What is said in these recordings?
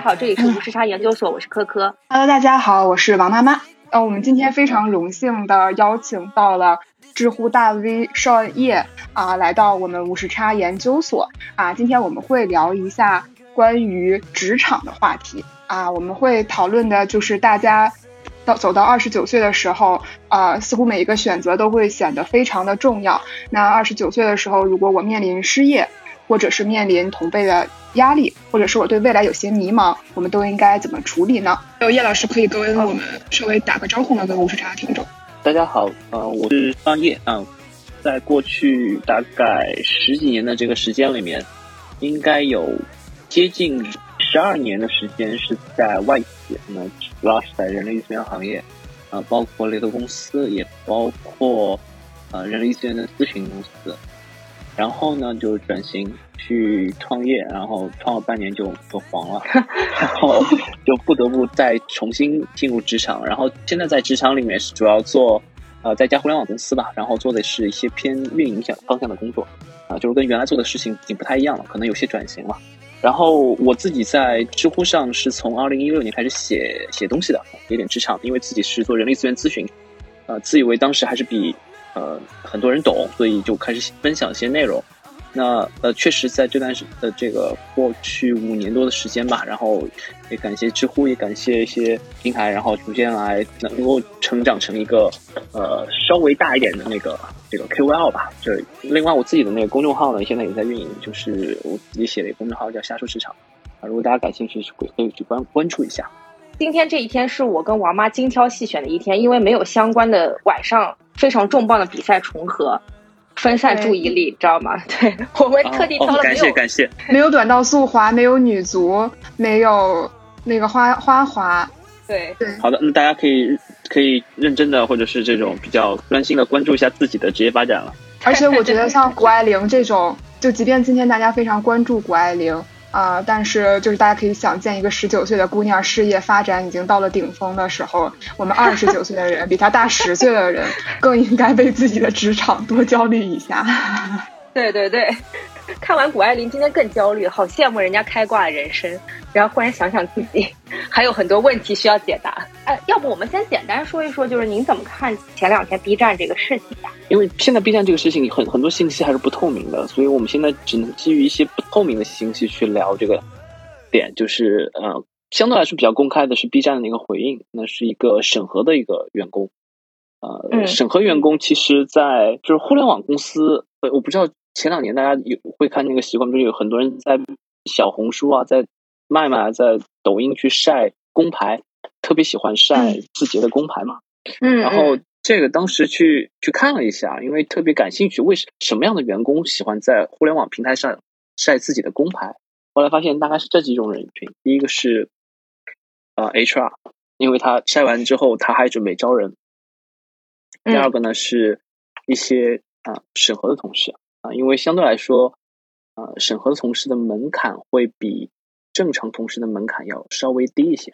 好，这里是无时差研究所，我是科科。Hello，大家好，我是王妈妈。呃，我们今天非常荣幸的邀请到了知乎大 V 邵烨啊，来到我们无时差研究所啊。今天我们会聊一下关于职场的话题啊，我们会讨论的就是大家到走到二十九岁的时候啊，似乎每一个选择都会显得非常的重要。那二十九岁的时候，如果我面临失业，或者是面临同辈的压力，或者是我对未来有些迷茫，我们都应该怎么处理呢？有叶老师可以跟我们稍微打个招呼吗？跟无时差听众。大家好，呃，我是张叶啊，在过去大概十几年的这个时间里面，应该有接近十二年的时间是在外企，那主要是在人力资源行业，啊，包括猎头公司，也包括呃人力资源的咨询公司。然后呢，就转型去创业，然后创了半年就就黄了，然后就不得不再重新进入职场。然后现在在职场里面是主要做呃在家互联网公司吧，然后做的是一些偏运营向方向的工作，啊，就是跟原来做的事情已经不太一样了，可能有些转型了。然后我自己在知乎上是从二零一六年开始写写东西的，有点职场，因为自己是做人力资源咨询，呃，自以为当时还是比。呃，很多人懂，所以就开始分享一些内容。那呃，确实在这段时的这个过去五年多的时间吧，然后也感谢知乎，也感谢一些平台，然后逐渐来能够成长成一个呃稍微大一点的那个这个 KOL 吧。就另外我自己的那个公众号呢，现在也在运营，就是我自己写的一个公众号叫“瞎说市场”啊，如果大家感兴趣，可以可以去关关注一下。今天这一天是我跟王妈精挑细选的一天，因为没有相关的晚上非常重磅的比赛重合，分散注意力，知道吗？对我们特地挑了感谢感谢，没有短道速滑，没有女足，没有那个花花滑，对对。好的，那大家可以可以认真的，或者是这种比较专心的关注一下自己的职业发展了。而且我觉得像谷爱凌这种，就即便今天大家非常关注谷爱凌。啊！但是就是大家可以想见，一个十九岁的姑娘事业发展已经到了顶峰的时候，我们二十九岁的人，比她大十岁的人，更应该为自己的职场多焦虑一下。对 对对。看完谷爱凌，今天更焦虑，好羡慕人家开挂的人生。然后忽然想想自己，还有很多问题需要解答。哎，要不我们先简单说一说，就是您怎么看前两天 B 站这个事情吧？因为现在 B 站这个事情很很多信息还是不透明的，所以我们现在只能基于一些不透明的信息去聊这个点。就是呃，相对来说比较公开的是 B 站的一个回应，那是一个审核的一个员工。呃，审核员工其实，在就是互联网公司，呃，我不知道。前两年大家有会看那个习惯，不是有很多人在小红书啊，在麦麦，在抖音去晒工牌，特别喜欢晒字节的工牌嘛。嗯。然后这个当时去去看了一下，因为特别感兴趣，为什什么样的员工喜欢在互联网平台上晒自己的工牌？后来发现大概是这几种人群：第一个是呃 HR，因为他晒完之后他还准备招人；第二个呢是一些啊审核的同事。啊，因为相对来说，呃，审核同事的门槛会比正常同事的门槛要稍微低一些。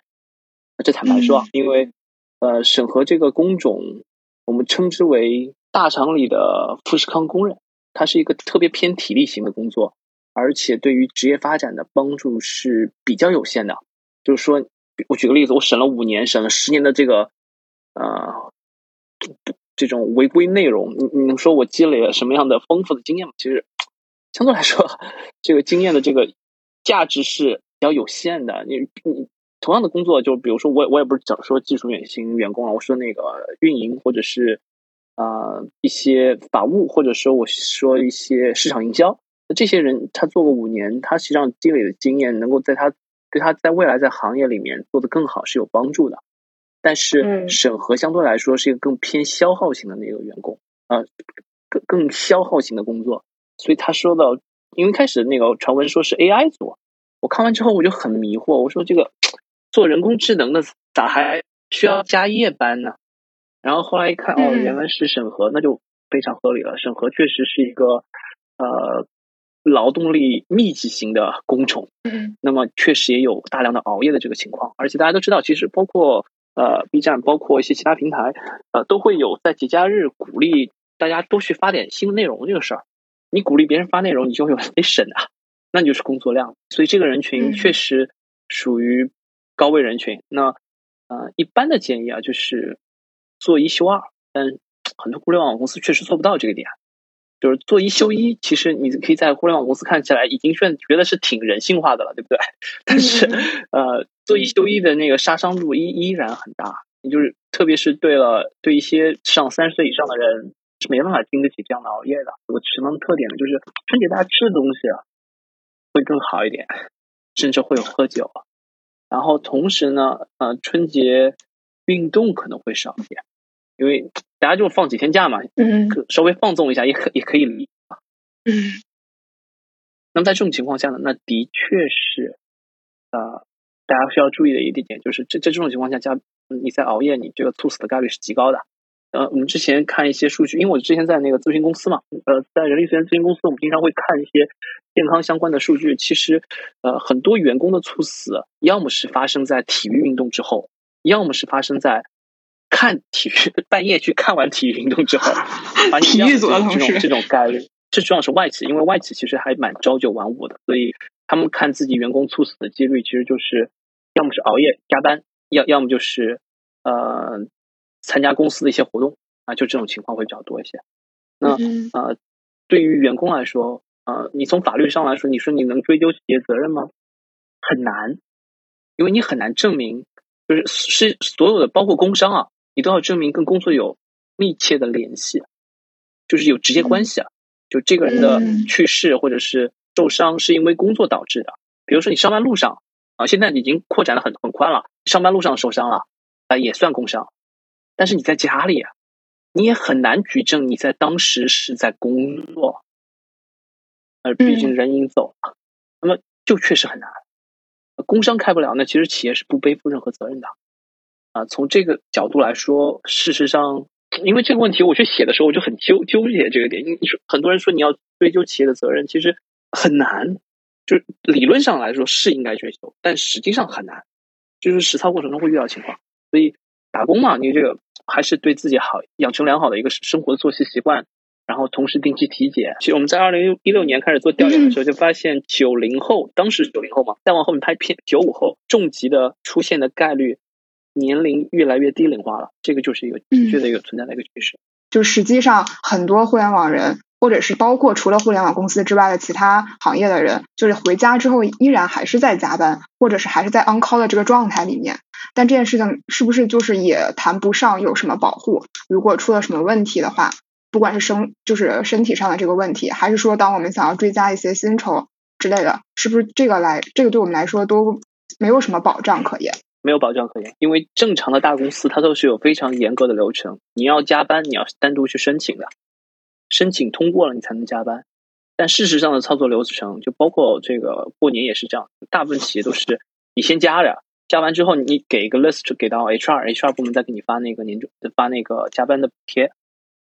这坦白说，因为呃，审核这个工种，我们称之为大厂里的富士康工人，它是一个特别偏体力型的工作，而且对于职业发展的帮助是比较有限的。就是说，我举个例子，我审了五年，审了十年的这个，呃。这种违规内容，你你能说我积累了什么样的丰富的经验吗？其实相对来说，这个经验的这个价值是比较有限的。你你同样的工作，就比如说我我也不是讲说技术远型员工啊，我说那个运营或者是啊一些法务，或者说我说一些市场营销，那这些人他做过五年，他实际上积累的经验，能够在他对他在未来在行业里面做得更好是有帮助的。但是审核相对来说是一个更偏消耗型的那个员工啊，更更消耗型的工作，所以他说到，因为开始那个传闻说是 AI 做，我看完之后我就很迷惑，我说这个做人工智能的咋还需要加夜班呢？然后后来一看，哦，原来是审核，那就非常合理了。审核确实是一个呃劳动力密集型的工种，那么确实也有大量的熬夜的这个情况，而且大家都知道，其实包括。呃，B 站包括一些其他平台，呃，都会有在节假日鼓励大家多去发点新的内容这个事儿。你鼓励别人发内容，你就会有人得审啊，那就是工作量。所以这个人群确实属于高危人群。那呃，一般的建议啊，就是做一休二，但很多互联网公司确实做不到这个点。就是做一休一，其实你可以在互联网公司看起来已经算觉得是挺人性化的了，对不对？但是呃，做一休一的那个杀伤度依依然很大。你就是特别是对了，对一些上三十岁以上的人是没办法经得起这样的熬夜的。有什么特点呢？就是春节大家吃的东西啊会更好一点，甚至会有喝酒。然后同时呢，呃，春节运动可能会少一点，因为大家就放几天假嘛，嗯，稍微放纵一下也可也可以理啊。嗯，那么在这种情况下呢，那的确是呃，大家需要注意的一点点就是，这在这种情况下加你在熬夜，你这个猝死的概率是极高的。呃，我们之前看一些数据，因为我之前在那个咨询公司嘛，呃，在人力资源咨询公司，我们经常会看一些健康相关的数据。其实，呃，很多员工的猝死，要么是发生在体育运动之后，要么是发生在看体育半夜去看完体育运动之后。把体育组的同事这种概率，这主要是外企，因为外企其实还蛮朝九晚五的，所以他们看自己员工猝死的几率，其实就是要么是熬夜加班，要要么就是呃。参加公司的一些活动啊，就这种情况会比较多一些。那呃，对于员工来说，呃，你从法律上来说，你说你能追究企业责任吗？很难，因为你很难证明，就是是所有的，包括工伤啊，你都要证明跟工作有密切的联系，就是有直接关系啊。就这个人的去世或者是受伤是因为工作导致的。比如说你上班路上啊，现在已经扩展的很很宽了，上班路上受伤了啊，也算工伤。但是你在家里啊，你也很难举证你在当时是在工作，而毕竟人已经走了，那么就确实很难。工伤开不了，那其实企业是不背负任何责任的。啊，从这个角度来说，事实上，因为这个问题，我去写的时候我就很纠纠结这个点。你你说很多人说你要追究企业的责任，其实很难。就理论上来说是应该追究，但实际上很难，就是实操过程中会遇到情况。所以打工嘛，你这个。还是对自己好，养成良好的一个生活作息习惯，然后同时定期体检。其实我们在二零一六年开始做调研的时候，就发现九零后，当时九零后嘛，再往后面拍片，九五后重疾的出现的概率，年龄越来越低龄化了。这个就是一个的确的一个存在的一个趋势。就实际上很多互联网人。或者是包括除了互联网公司之外的其他行业的人，就是回家之后依然还是在加班，或者是还是在 on call 的这个状态里面。但这件事情是不是就是也谈不上有什么保护？如果出了什么问题的话，不管是生就是身体上的这个问题，还是说当我们想要追加一些薪酬之类的，是不是这个来这个对我们来说都没有什么保障可言？没有保障可言，因为正常的大公司它都是有非常严格的流程，你要加班你要单独去申请的。申请通过了，你才能加班。但事实上的操作流程，就包括这个过年也是这样。大部分企业都是你先加着，加完之后你给一个 list 给到 HR，HR 部门再给你发那个年终发那个加班的补贴。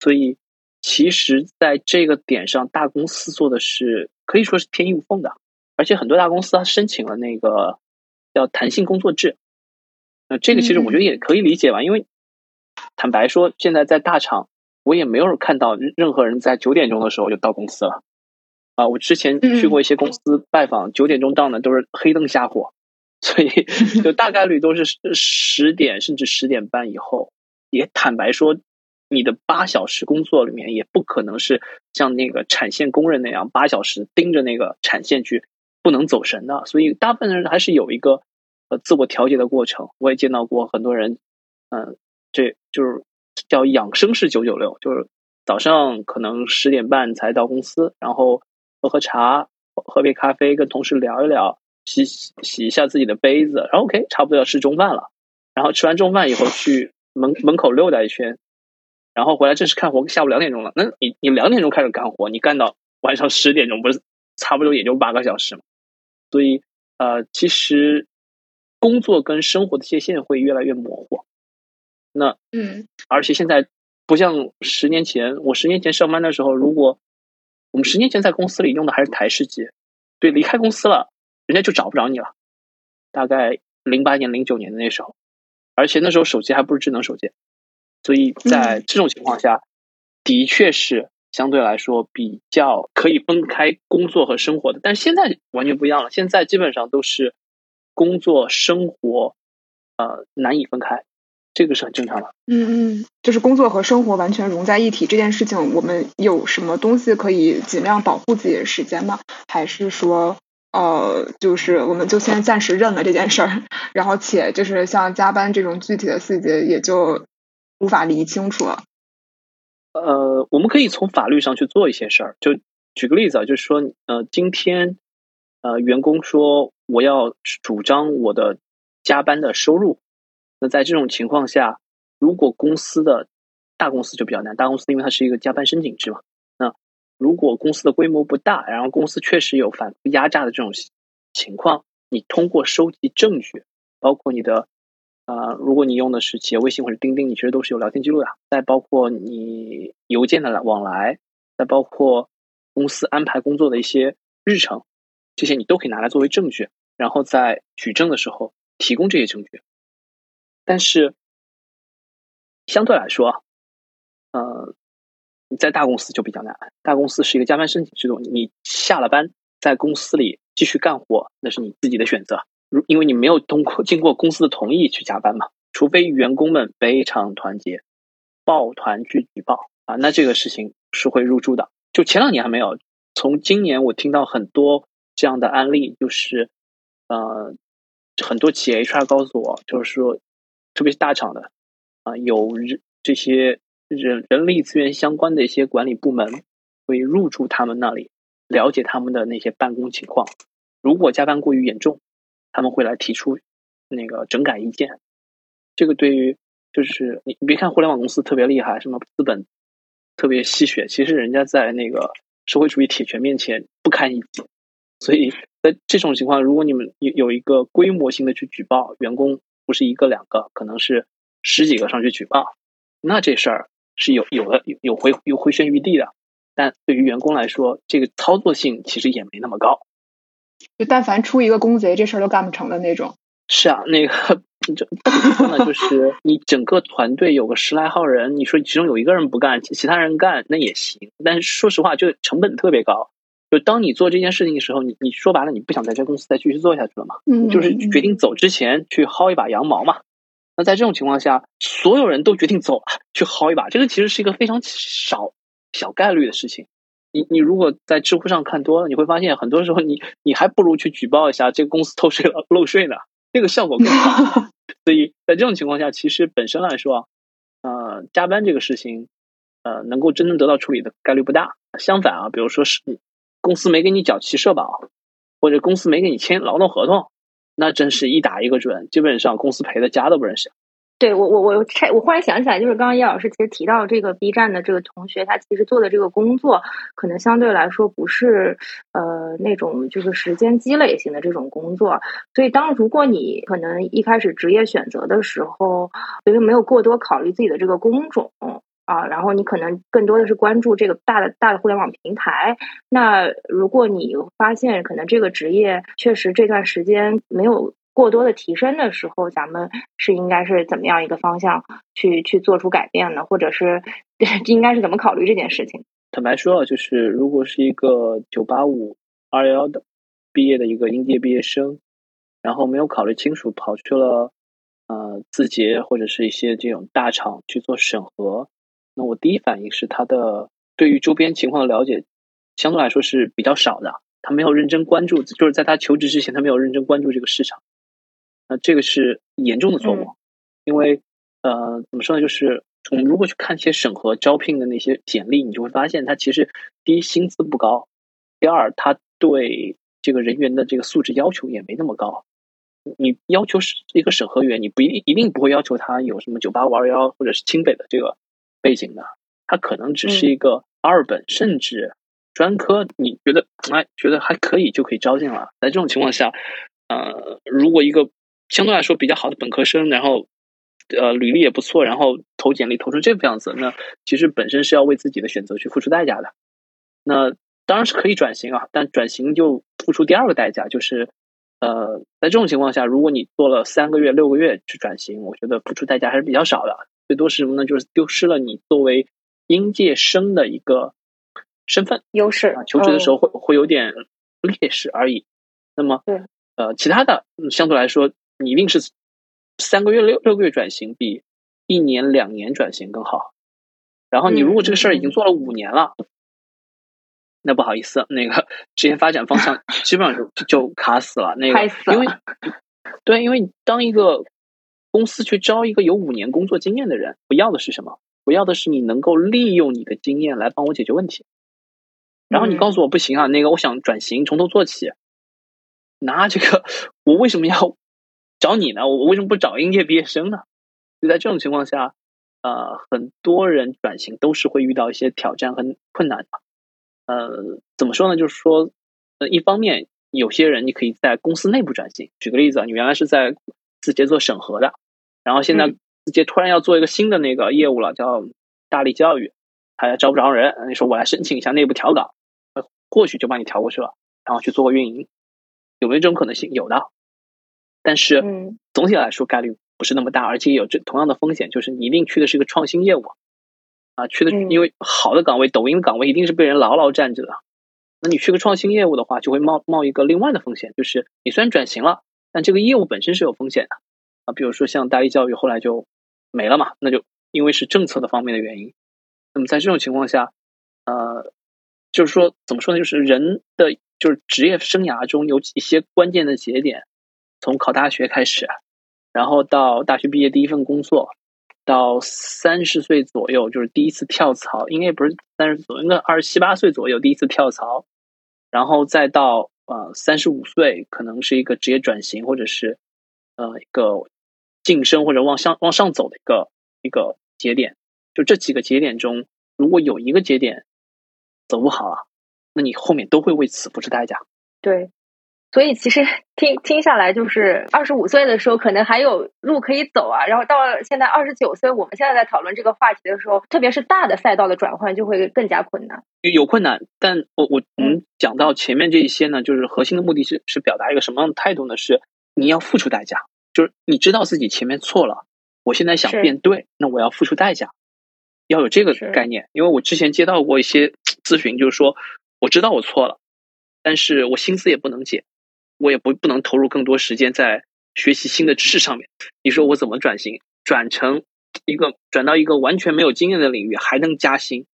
所以其实在这个点上，大公司做的是可以说是天衣无缝的。而且很多大公司它申请了那个叫弹性工作制。那这个其实我觉得也可以理解吧，因为坦白说，现在在大厂。我也没有看到任何人在九点钟的时候就到公司了，啊，我之前去过一些公司拜访，九点钟到呢都是黑灯瞎火，所以 就大概率都是十点甚至十点半以后。也坦白说，你的八小时工作里面也不可能是像那个产线工人那样八小时盯着那个产线去不能走神的，所以大部分人还是有一个呃自我调节的过程。我也见到过很多人，嗯，这就是。叫养生式九九六，就是早上可能十点半才到公司，然后喝喝茶，喝杯咖啡，跟同事聊一聊，洗洗一下自己的杯子，然后 OK，差不多要吃中饭了。然后吃完中饭以后，去门门口溜达一圈，然后回来正式干活。下午两点钟了，那你你两点钟开始干活，你干到晚上十点钟，不是差不多也就八个小时嘛？所以呃，其实工作跟生活的界限会越来越模糊。那嗯，而且现在不像十年前，我十年前上班的时候，如果我们十年前在公司里用的还是台式机，对，离开公司了，人家就找不着你了。大概零八年、零九年的那时候，而且那时候手机还不是智能手机，所以在这种情况下，的确是相对来说比较可以分开工作和生活的。但是现在完全不一样了，现在基本上都是。工作生活呃难以分开，这个是很正常的。嗯嗯，就是工作和生活完全融在一体这件事情，我们有什么东西可以尽量保护自己的时间吗？还是说？呃，就是我们就先暂时认了这件事儿，然后且就是像加班这种具体的细节也就无法理清楚了。呃，我们可以从法律上去做一些事儿，就举个例子啊，就是说，呃，今天呃员工说我要主张我的加班的收入，那在这种情况下，如果公司的大公司就比较难，大公司因为它是一个加班申请制嘛。那如果公司的规模不大，然后公司确实有反复压榨的这种情况，你通过收集证据，包括你的，呃，如果你用的是企业微信或者钉钉，你其实都是有聊天记录的。再包括你邮件的往来，再包括公司安排工作的一些日程，这些你都可以拿来作为证据，然后在举证的时候提供这些证据。但是相对来说，呃。你在大公司就比较难，大公司是一个加班申请制度，你下了班在公司里继续干活，那是你自己的选择。如因为你没有通过经过公司的同意去加班嘛，除非员工们非常团结，抱团去举报啊，那这个事情是会入驻的。就前两年还没有，从今年我听到很多这样的案例，就是呃，很多企业 HR 告诉我，就是说，特别是大厂的啊，有这些。人人力资源相关的一些管理部门会入驻他们那里，了解他们的那些办公情况。如果加班过于严重，他们会来提出那个整改意见。这个对于就是，你别看互联网公司特别厉害，什么资本特别吸血，其实人家在那个社会主义铁拳面前不堪一击。所以在这种情况，如果你们有有一个规模性的去举报员工，不是一个两个，可能是十几个上去举报，那这事儿。是有有的有回有回旋余地的，但对于员工来说，这个操作性其实也没那么高。就但凡出一个公贼，这事儿都干不成的那种。是啊，那个就怎么说呢？就是 你整个团队有个十来号人，你说其中有一个人不干，其他人干那也行。但是说实话，就成本特别高。就当你做这件事情的时候，你你说白了，你不想在这公司再继续做下去了嘛？嗯，就是决定走之前去薅一把羊毛嘛。那在这种情况下，所有人都决定走去薅一把，这个其实是一个非常少小概率的事情。你你如果在知乎上看多了，你会发现很多时候你你还不如去举报一下这个公司偷税了漏税呢，这个效果更好。所以在这种情况下，其实本身来说，呃，加班这个事情，呃，能够真正得到处理的概率不大。相反啊，比如说是公司没给你缴齐社保，或者公司没给你签劳动合同。那真是一打一个准，基本上公司赔的家都不认识。对我，我我拆，我忽然想起来，就是刚刚叶老师其实提到这个 B 站的这个同学，他其实做的这个工作，可能相对来说不是呃那种就是时间积累型的这种工作。所以，当如果你可能一开始职业选择的时候，因为没有过多考虑自己的这个工种。啊，然后你可能更多的是关注这个大的大的互联网平台。那如果你发现可能这个职业确实这段时间没有过多的提升的时候，咱们是应该是怎么样一个方向去去做出改变呢？或者是 应该是怎么考虑这件事情？坦白说，就是如果是一个九八五二幺幺的毕业的一个应届毕业生，然后没有考虑清楚，跑去了呃字节或者是一些这种大厂去做审核。那我第一反应是他的对于周边情况的了解相对来说是比较少的，他没有认真关注，就是在他求职之前他没有认真关注这个市场，那这个是严重的错误，因为呃怎么说呢，就是我们如果去看一些审核招聘的那些简历，你就会发现他其实第一薪资不高，第二他对这个人员的这个素质要求也没那么高，你要求是一个审核员，你不一定一定不会要求他有什么九八五二幺或者是清北的这个。背景的，他可能只是一个二本，甚至专科，你觉得哎，觉得还可以就可以招进了。在这种情况下，呃，如果一个相对来说比较好的本科生，然后呃履历也不错，然后投简历投成这个样子，那其实本身是要为自己的选择去付出代价的。那当然是可以转型啊，但转型就付出第二个代价，就是呃，在这种情况下，如果你做了三个月、六个月去转型，我觉得付出代价还是比较少的。最多是什么呢？就是丢失了你作为应届生的一个身份优势啊，求职的时候会会有点劣势而已。那么，对，呃，其他的相对来说，你一定是三个月、六六个月转型比一年、两年转型更好。然后你如果这个事儿已经做了五年了，那不好意思，那个 职业发展方向基本上就就卡死了。那个因为 对，因为当一个公司去招一个有五年工作经验的人，我要的是什么？我要的是你能够利用你的经验来帮我解决问题。然后你告诉我不行啊，那个我想转型，从头做起。那这个我为什么要找你呢？我为什么不找应届毕业生呢？就在这种情况下，呃，很多人转型都是会遇到一些挑战和困难的。呃，怎么说呢？就是说，呃，一方面有些人你可以在公司内部转型。举个例子啊，你原来是在字节做审核的，然后现在直接突然要做一个新的那个业务了，叫大力教育，还招不着人。你说我来申请一下内部调岗，或许就把你调过去了，然后去做个运营。有没有这种可能性？有的，但是总体来说概率不是那么大，而且有这同样的风险，就是你一定去的是一个创新业务啊，去的因为好的岗位，抖音的岗位一定是被人牢牢占着的。那你去个创新业务的话，就会冒冒一个另外的风险，就是你虽然转型了，但这个业务本身是有风险的比如说像大一教育后来就没了嘛，那就因为是政策的方面的原因。那么在这种情况下，呃，就是说怎么说呢？就是人的。就是职业生涯中有一些关键的节点，从考大学开始，然后到大学毕业第一份工作，到三十岁左右就是第一次跳槽，应该不是三十左右，应该二十七八岁左右第一次跳槽，然后再到呃三十五岁可能是一个职业转型或者是呃一个晋升或者往上往上走的一个一个节点。就这几个节点中，如果有一个节点走不好了。那你后面都会为此付出代价。对，所以其实听听下来，就是二十五岁的时候可能还有路可以走啊，然后到现在二十九岁，我们现在在讨论这个话题的时候，特别是大的赛道的转换就会更加困难。有困难，但我我们讲到前面这一些呢，就是核心的目的是是表达一个什么样的态度呢？是你要付出代价，就是你知道自己前面错了，我现在想变对，那我要付出代价，要有这个概念。因为我之前接到过一些 咨询，就是说。我知道我错了，但是我心思也不能减，我也不不能投入更多时间在学习新的知识上面。你说我怎么转型，转成一个转到一个完全没有经验的领域还能加薪？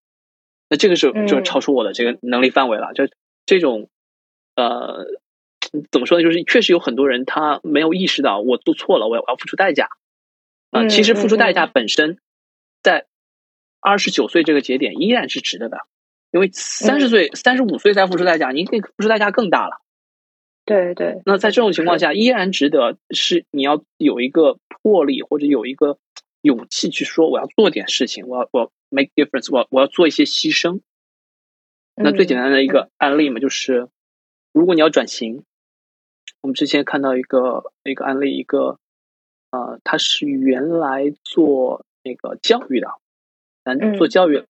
那这个是就超出我的这个能力范围了。就这种，呃，怎么说呢？就是确实有很多人他没有意识到我做错了，我要我要付出代价。啊，其实付出代价本身，在二十九岁这个节点依然是值得的。因为三十岁、三十五岁再付出代价，你可以付出代价更大了。对对。那在这种情况下，依然值得是你要有一个魄力或者有一个勇气去说我要做点事情，我要我 make difference，我我要做一些牺牲。那最简单的一个案例嘛，就是如果你要转型，我们之前看到一个一个案例，一个呃，他是原来做那个教育的，咱，做教育。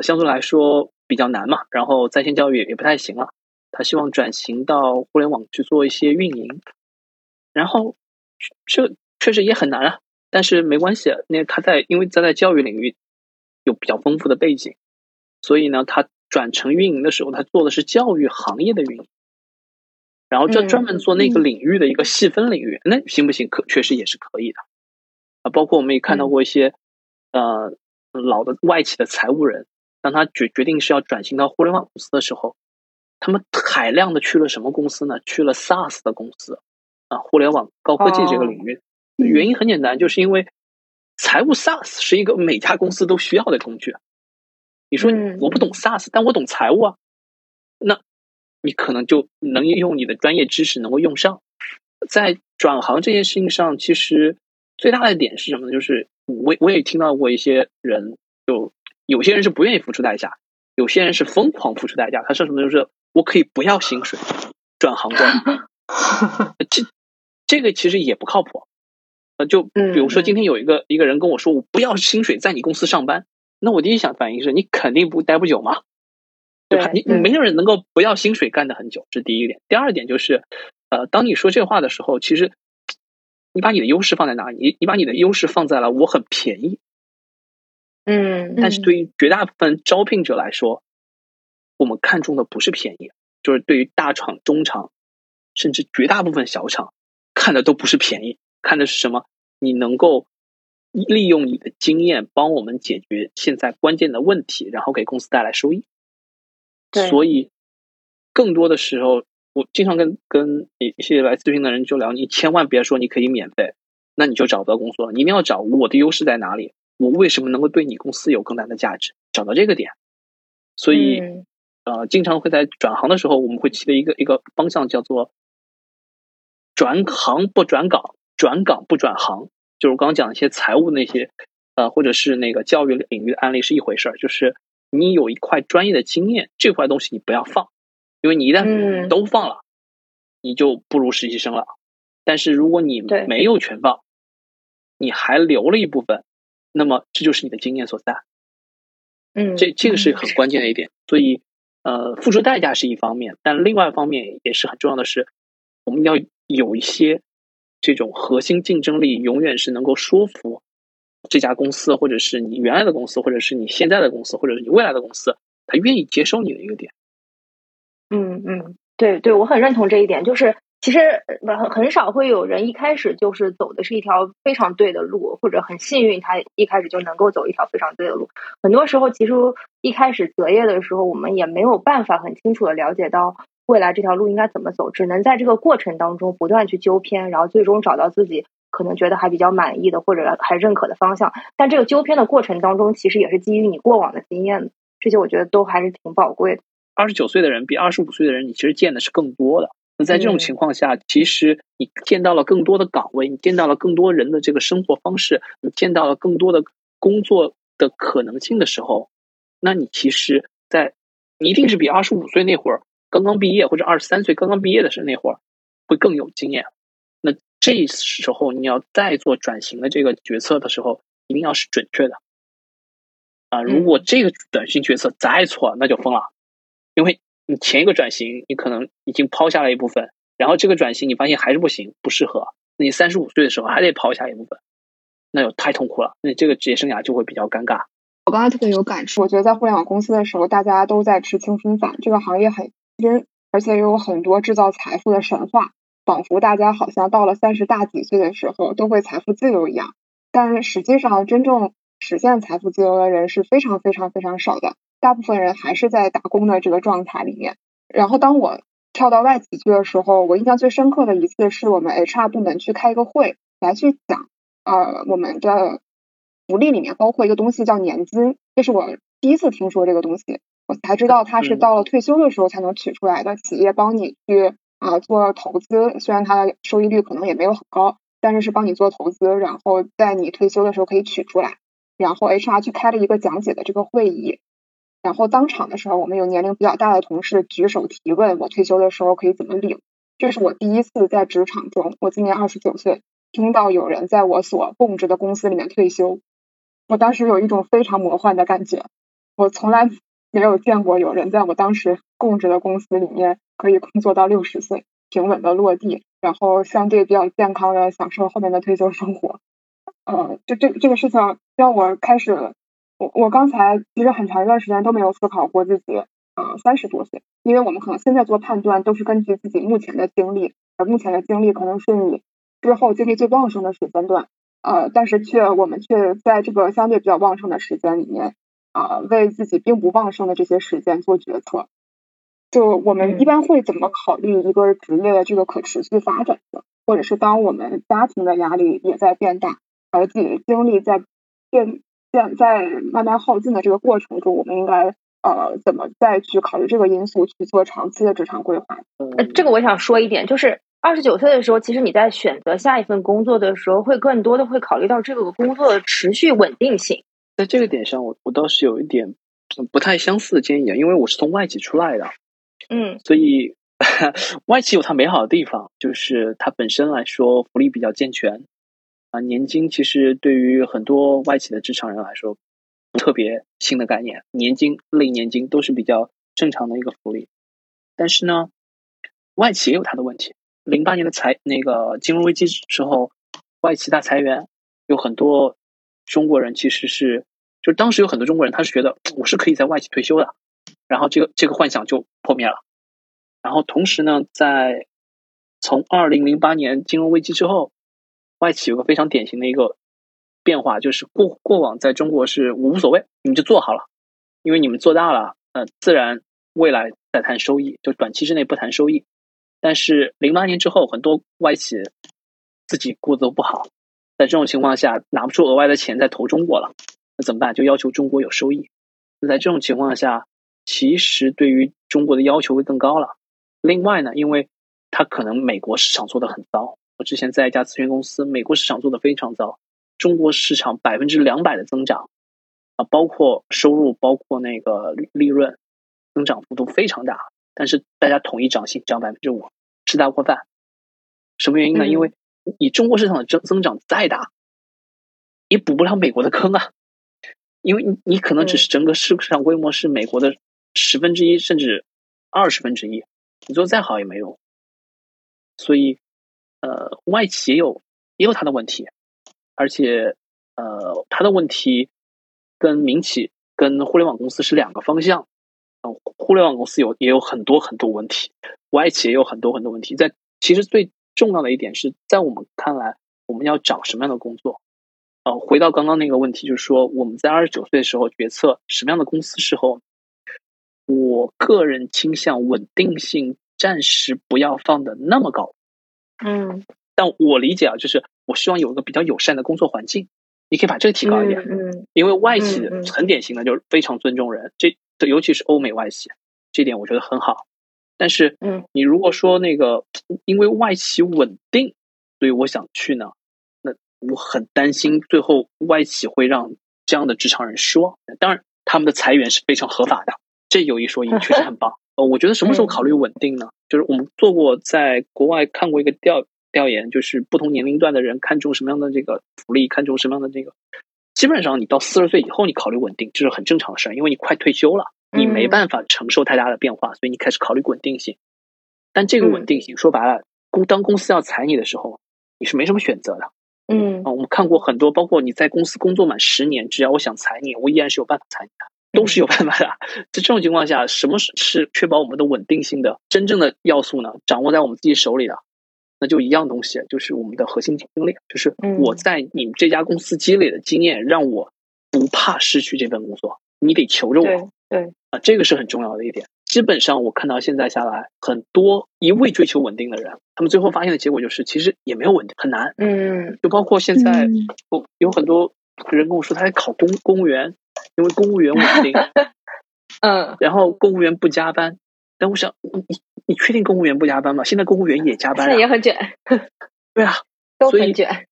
相对来说比较难嘛，然后在线教育也不太行了，他希望转型到互联网去做一些运营，然后这确实也很难啊，但是没关系，那他在因为他在教育领域有比较丰富的背景，所以呢，他转成运营的时候，他做的是教育行业的运营，然后这专门做那个领域的一个细分领域，那行不行？可确实也是可以的啊，包括我们也看到过一些呃老的外企的财务人。当他决决定是要转型到互联网公司的时候，他们海量的去了什么公司呢？去了 SaaS 的公司啊，互联网高科技这个领域。原因很简单，就是因为财务 SaaS 是一个每家公司都需要的工具。你说我不懂 SaaS，但我懂财务啊，那你可能就能用你的专业知识能够用上。在转行这件事情上，其实最大的点是什么呢？就是我我也听到过一些人就。有些人是不愿意付出代价，有些人是疯狂付出代价。他说什么就是我可以不要薪水转行过来，这这个其实也不靠谱。呃，就比如说今天有一个一个人跟我说我不要薪水在你公司上班，那我第一想反应是你肯定不待不久嘛，对吧？你没有人能够不要薪水干的很久，这是第一点。第二点就是，呃，当你说这话的时候，其实你把你的优势放在哪里？你你把你的优势放在了我很便宜。嗯，但是对于绝大部分招聘者来说，我们看重的不是便宜，就是对于大厂、中厂，甚至绝大部分小厂看的都不是便宜，看的是什么？你能够利用你的经验帮我们解决现在关键的问题，然后给公司带来收益。所以，更多的时候，我经常跟跟一些来咨询的人就聊，你千万别说你可以免费，那你就找不到工作了。你一定要找我的优势在哪里，我为什么能够对你公司有更大的价值，找到这个点。所以，呃，经常会在转行的时候，我们会提的一个一个方向叫做转行不转岗，转岗不转行。就是我刚刚讲一些财务那些，呃，或者是那个教育领域的案例是一回事儿，就是。你有一块专业的经验，这块东西你不要放，因为你一旦都放了，你就不如实习生了。但是如果你没有全放，你还留了一部分，那么这就是你的经验所在。嗯，这这个是很关键的一点。所以，呃，付出代价是一方面，但另外一方面也是很重要的是，我们要有一些这种核心竞争力，永远是能够说服。这家公司，或者是你原来的公司，或者是你现在的公司，或者是你未来的公司，他愿意接受你的一个点。嗯嗯，对对，我很认同这一点。就是其实很很少会有人一开始就是走的是一条非常对的路，或者很幸运他一开始就能够走一条非常对的路。很多时候，其实一开始择业的时候，我们也没有办法很清楚的了解到未来这条路应该怎么走，只能在这个过程当中不断去纠偏，然后最终找到自己。可能觉得还比较满意的，或者还认可的方向，但这个纠偏的过程当中，其实也是基于你过往的经验，这些我觉得都还是挺宝贵的。二十九岁的人比二十五岁的人，你其实见的是更多的。那在这种情况下，其实你见到了更多的岗位，你见到了更多人的这个生活方式，你见到了更多的工作的可能性的时候，那你其实，在你一定是比二十五岁那会儿刚刚毕业，或者二十三岁刚刚毕业的时候那会儿，会更有经验。这时候你要再做转型的这个决策的时候，一定要是准确的啊！如果这个转型决策再错，那就疯了。因为你前一个转型你可能已经抛下了一部分，然后这个转型你发现还是不行，不适合，那你三十五岁的时候还得抛下一部分，那就太痛苦了。那这个职业生涯就会比较尴尬。我刚才特别有感触，我觉得在互联网公司的时候，大家都在吃青春饭，这个行业很真，而且有很多制造财富的神话。仿佛大家好像到了三十大几岁的时候都会财富自由一样，但实际上真正实现财富自由的人是非常非常非常少的，大部分人还是在打工的这个状态里面。然后当我跳到外企去的时候，我印象最深刻的一次是我们 HR 部门去开一个会，来去讲呃我们的福利里面包括一个东西叫年金，这是我第一次听说这个东西，我才知道它是到了退休的时候才能取出来的，企业帮你去。啊，做投资虽然它的收益率可能也没有很高，但是是帮你做投资，然后在你退休的时候可以取出来。然后 HR 去开了一个讲解的这个会议，然后当场的时候，我们有年龄比较大的同事举手提问，我退休的时候可以怎么领？这是我第一次在职场中，我今年二十九岁，听到有人在我所供职的公司里面退休，我当时有一种非常魔幻的感觉，我从来没有见过有人在我当时供职的公司里面。可以工作到六十岁，平稳的落地，然后相对比较健康的享受后面的退休生活。呃，就这这个事情让我开始，我我刚才其实很长一段时间都没有思考过自己，呃，三十多岁，因为我们可能现在做判断都是根据自己目前的经历，而目前的经历可能是你之后精力最旺盛的时间段，呃，但是却我们却在这个相对比较旺盛的时间里面，啊，为自己并不旺盛的这些时间做决策。就我们一般会怎么考虑一个职业的这个可持续发展的，或者是当我们家庭的压力也在变大，而自己的精力在变变在慢慢耗尽的这个过程中，我们应该呃怎么再去考虑这个因素去做长期的职场规划？呃，这个我想说一点，就是二十九岁的时候，其实你在选择下一份工作的时候，会更多的会考虑到这个工作的持续稳定性。在这个点上，我我倒是有一点不太相似的建议啊，因为我是从外企出来的。嗯，所以外企有它美好的地方，就是它本身来说福利比较健全啊。年金其实对于很多外企的职场人来说，特别新的概念，年金类年金都是比较正常的一个福利。但是呢，外企也有它的问题。零八年的财那个金融危机之后，外企大裁员，有很多中国人其实是，就当时有很多中国人他是觉得我是可以在外企退休的。然后这个这个幻想就破灭了，然后同时呢，在从二零零八年金融危机之后，外企有个非常典型的一个变化，就是过过往在中国是无所谓，你们就做好了，因为你们做大了，呃，自然未来再谈收益，就短期之内不谈收益。但是零八年之后，很多外企自己过得都不好，在这种情况下拿不出额外的钱再投中国了，那怎么办？就要求中国有收益。那在这种情况下，其实对于中国的要求会更高了。另外呢，因为它可能美国市场做的很糟，我之前在一家咨询公司，美国市场做的非常糟，中国市场百分之两百的增长啊，包括收入，包括那个利润，增长幅度非常大。但是大家统一涨薪，涨百分之五，吃大锅饭。什么原因呢？因为你中国市场的增增长再大，也补不了美国的坑啊。因为你你可能只是整个市市场规模是美国的十分之一，甚至二十分之一，你做再好也没用。所以，呃，外企也有也有它的问题，而且，呃，它的问题跟民企、跟互联网公司是两个方向。呃互联网公司有也有很多很多问题，外企也有很多很多问题。在其实最重要的一点是在我们看来，我们要找什么样的工作？呃，回到刚刚那个问题，就是说我们在二十九岁的时候决策什么样的公司适合，我们个人倾向稳定性暂时不要放的那么高。嗯，但我理解啊，就是我希望有一个比较友善的工作环境。你可以把这个提高一点，嗯，因为外企很典型的就是非常尊重人，这。尤其是欧美外企，这点我觉得很好。但是，嗯，你如果说那个因为外企稳定，所以我想去呢，那我很担心最后外企会让这样的职场人失望。当然，他们的裁员是非常合法的，这有一说一，确实很棒。呃，我觉得什么时候考虑稳定呢？就是我们做过在国外看过一个调调研，就是不同年龄段的人看重什么样的这个福利，看重什么样的这个。基本上，你到四十岁以后，你考虑稳定，这是很正常的事儿，因为你快退休了，你没办法承受太大的变化，所以你开始考虑稳定性。但这个稳定性说白了，公当公司要裁你的时候，你是没什么选择的。嗯啊，我们看过很多，包括你在公司工作满十年，只要我想裁你，我依然是有办法裁你的，都是有办法的。在这种情况下，什么是是确保我们的稳定性的真正的要素呢？掌握在我们自己手里的。那就一样东西，就是我们的核心竞争力，就是我在你们这家公司积累的经验，让我不怕失去这份工作。你得求着我，对啊，这个是很重要的一点。基本上我看到现在下来，很多一味追求稳定的人，他们最后发现的结果就是，其实也没有稳定，很难。嗯，就包括现在，有有很多人跟我说，他在考公公务员，因为公务员稳定，嗯，然后公务员不加班。但我想，你你你确定公务员不加班吗？现在公务员也加班，现在也很卷。对啊，都很卷，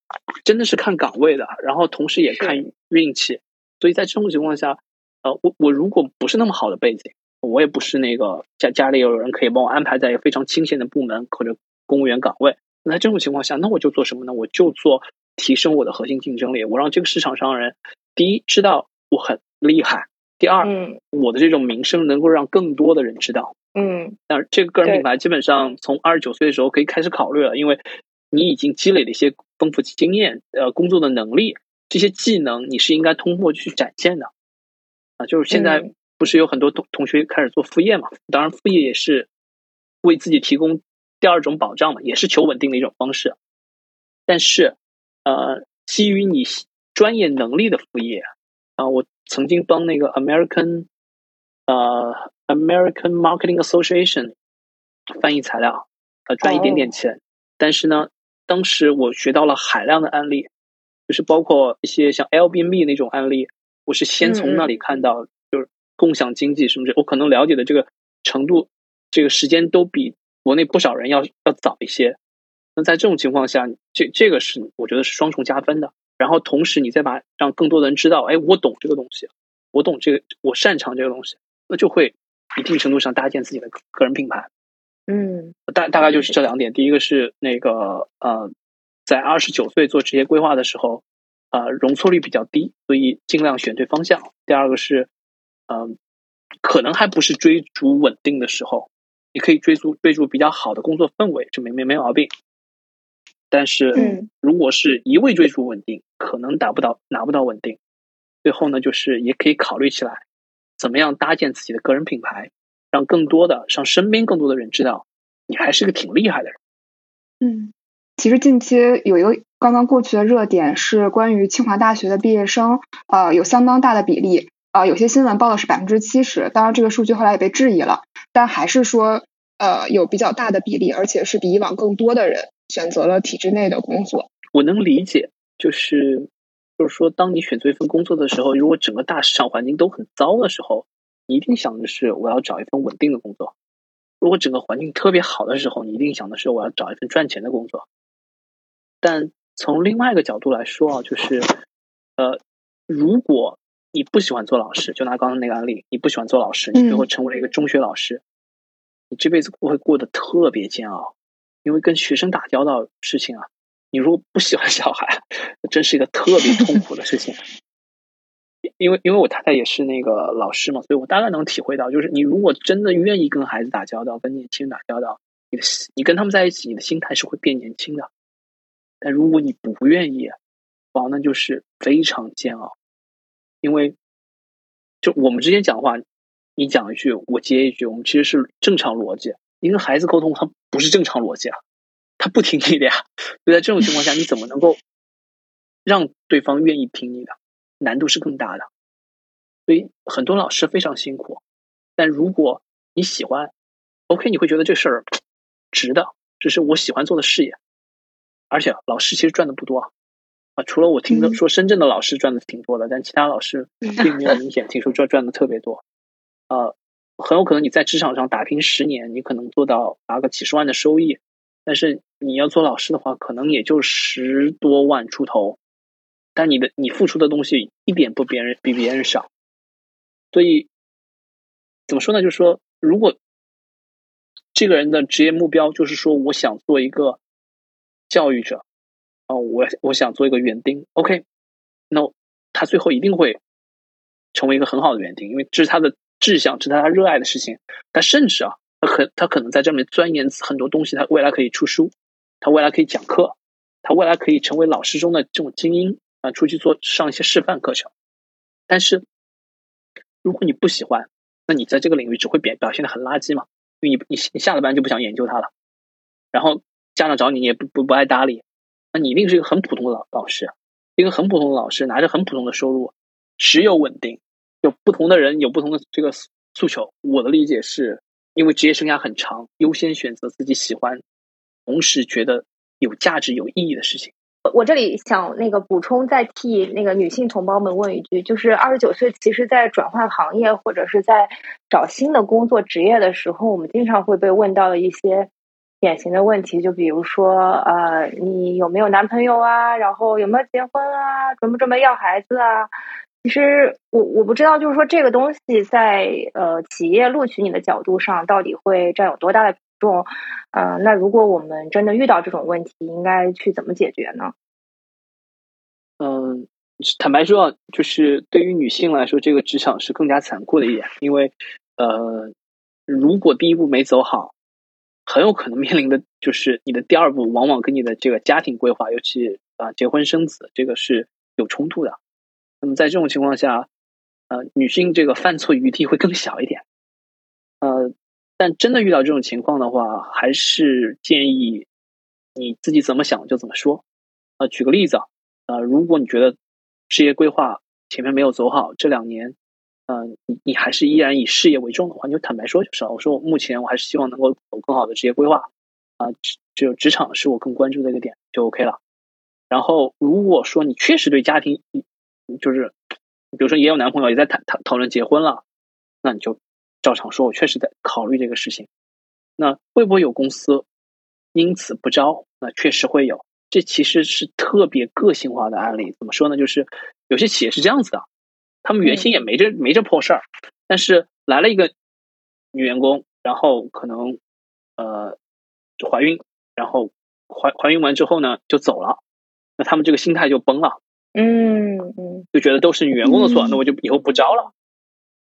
真的是看岗位的，然后同时也看运气。所以在这种情况下，呃，我我如果不是那么好的背景，我也不是那个家家里有人可以帮我安排在一个非常清闲的部门或者公务员岗位。那在这种情况下，那我就做什么呢？我就做提升我的核心竞争力，我让这个市场上人第一知道我很厉害，第二，我的这种名声能够让更多的人知道。嗯，那这个个人品牌基本上从二十九岁的时候可以开始考虑了，因为你已经积累了一些丰富经验，呃，工作的能力，这些技能你是应该通过去展现的。啊，就是现在不是有很多同同学开始做副业嘛？当然，副业也是为自己提供第二种保障嘛，也是求稳定的一种方式。但是，呃，基于你专业能力的副业啊，我曾经帮那个 American，呃。American Marketing Association 翻译材料，呃，赚一点点钱。但是呢，当时我学到了海量的案例，就是包括一些像 Airbnb 那种案例，我是先从那里看到，就是共享经济什么的，我可能了解的这个程度，这个时间都比国内不少人要要早一些。那在这种情况下，这这个是我觉得是双重加分的。然后同时，你再把让更多的人知道，哎，我懂这个东西，我懂这个，我擅长这个东西，那就会。一定程度上搭建自己的个人品牌，嗯，大大概就是这两点。第一个是那个呃，在二十九岁做职业规划的时候，呃，容错率比较低，所以尽量选对方向。第二个是，嗯，可能还不是追逐稳定的时候，你可以追逐追逐比较好的工作氛围，这没没没毛病。但是，如果是一味追逐稳定，可能达不到拿不到稳定。最后呢，就是也可以考虑起来。怎么样搭建自己的个人品牌，让更多的让身边更多的人知道你还是个挺厉害的人。嗯，其实近期有一个刚刚过去的热点是关于清华大学的毕业生，呃，有相当大的比例，啊，有些新闻报的是百分之七十，当然这个数据后来也被质疑了，但还是说，呃，有比较大的比例，而且是比以往更多的人选择了体制内的工作。我能理解，就是就是说，当你选择一份工作的时候，如果整个大市场环境都很糟的时候，你一定想的是我要找一份稳定的工作。如果整个环境特别好的时候，你一定想的是我要找一份赚钱的工作。但从另外一个角度来说啊，就是，呃，如果你不喜欢做老师，就拿刚刚那个案例，你不喜欢做老师，你最后成为了一个中学老师，你这辈子会过得特别煎熬，因为跟学生打交道事情啊，你如果不喜欢小孩，真是一个特别痛苦的事情。因为因为我太太也是那个老师嘛，所以我大概能体会到，就是你如果真的愿意跟孩子打交道，跟年轻人打交道，你的你跟他们在一起，你的心态是会变年轻的。但如果你不愿意，哇，那就是非常煎熬。因为就我们之间讲话，你讲一句，我接一句，我们其实是正常逻辑。你跟孩子沟通，他不是正常逻辑啊，他不听你的呀。所以在这种情况下，你怎么能够让对方愿意听你的？难度是更大的，所以很多老师非常辛苦。但如果你喜欢，OK，你会觉得这事儿值得，这是我喜欢做的事业。而且老师其实赚的不多啊，除了我听的说深圳的老师赚的挺多的，但其他老师并没有明显听说赚赚的特别多。呃，很有可能你在职场上打拼十年，你可能做到拿个几十万的收益，但是你要做老师的话，可能也就十多万出头。但你的你付出的东西一点不别人比别人少，所以怎么说呢？就是说，如果这个人的职业目标就是说，我想做一个教育者，哦，我我想做一个园丁，OK，那他最后一定会成为一个很好的园丁，因为这是他的志向，这是他热爱的事情。他甚至啊，他可他可能在这里面钻研很多东西，他未来可以出书，他未来可以讲课，他未来可以成为老师中的这种精英。啊，出去做上一些示范课程，但是如果你不喜欢，那你在这个领域只会表表现的很垃圾嘛？因为你你你下了班就不想研究它了，然后家长找你也不不不爱搭理，那你一定是一个很普通的老老师，一个很普通的老师拿着很普通的收入，只有稳定。有不同的人有不同的这个诉求，我的理解是因为职业生涯很长，优先选择自己喜欢，同时觉得有价值有意义的事情。我这里想那个补充，再替那个女性同胞们问一句，就是二十九岁，其实，在转换行业或者是在找新的工作职业的时候，我们经常会被问到的一些典型的问题，就比如说，呃，你有没有男朋友啊？然后有没有结婚啊？准不准备要孩子啊？其实，我我不知道，就是说这个东西在呃企业录取你的角度上，到底会占有多大的比？重，呃，那如果我们真的遇到这种问题，应该去怎么解决呢？嗯，坦白说，就是对于女性来说，这个职场是更加残酷的一点，因为，呃，如果第一步没走好，很有可能面临的就是你的第二步，往往跟你的这个家庭规划，尤其啊结婚生子，这个是有冲突的。那么在这种情况下，呃，女性这个犯错余地会更小一点，呃。但真的遇到这种情况的话，还是建议你自己怎么想就怎么说。啊，举个例子啊，呃，如果你觉得事业规划前面没有走好，这两年，嗯，你你还是依然以事业为重的话，你就坦白说就是了。我说我目前我还是希望能够有更好的职业规划，啊，就职场是我更关注的一个点，就 OK 了。然后如果说你确实对家庭，就是，比如说也有男朋友，也在谈讨讨论结婚了，那你就。照常说，我确实在考虑这个事情。那会不会有公司因此不招？那确实会有。这其实是特别个性化的案例。怎么说呢？就是有些企业是这样子的，他们原先也没这没这破事儿，但是来了一个女员工，然后可能呃怀孕，然后怀怀孕完之后呢就走了，那他们这个心态就崩了。嗯嗯，就觉得都是女员工的错，那我就以后不招了。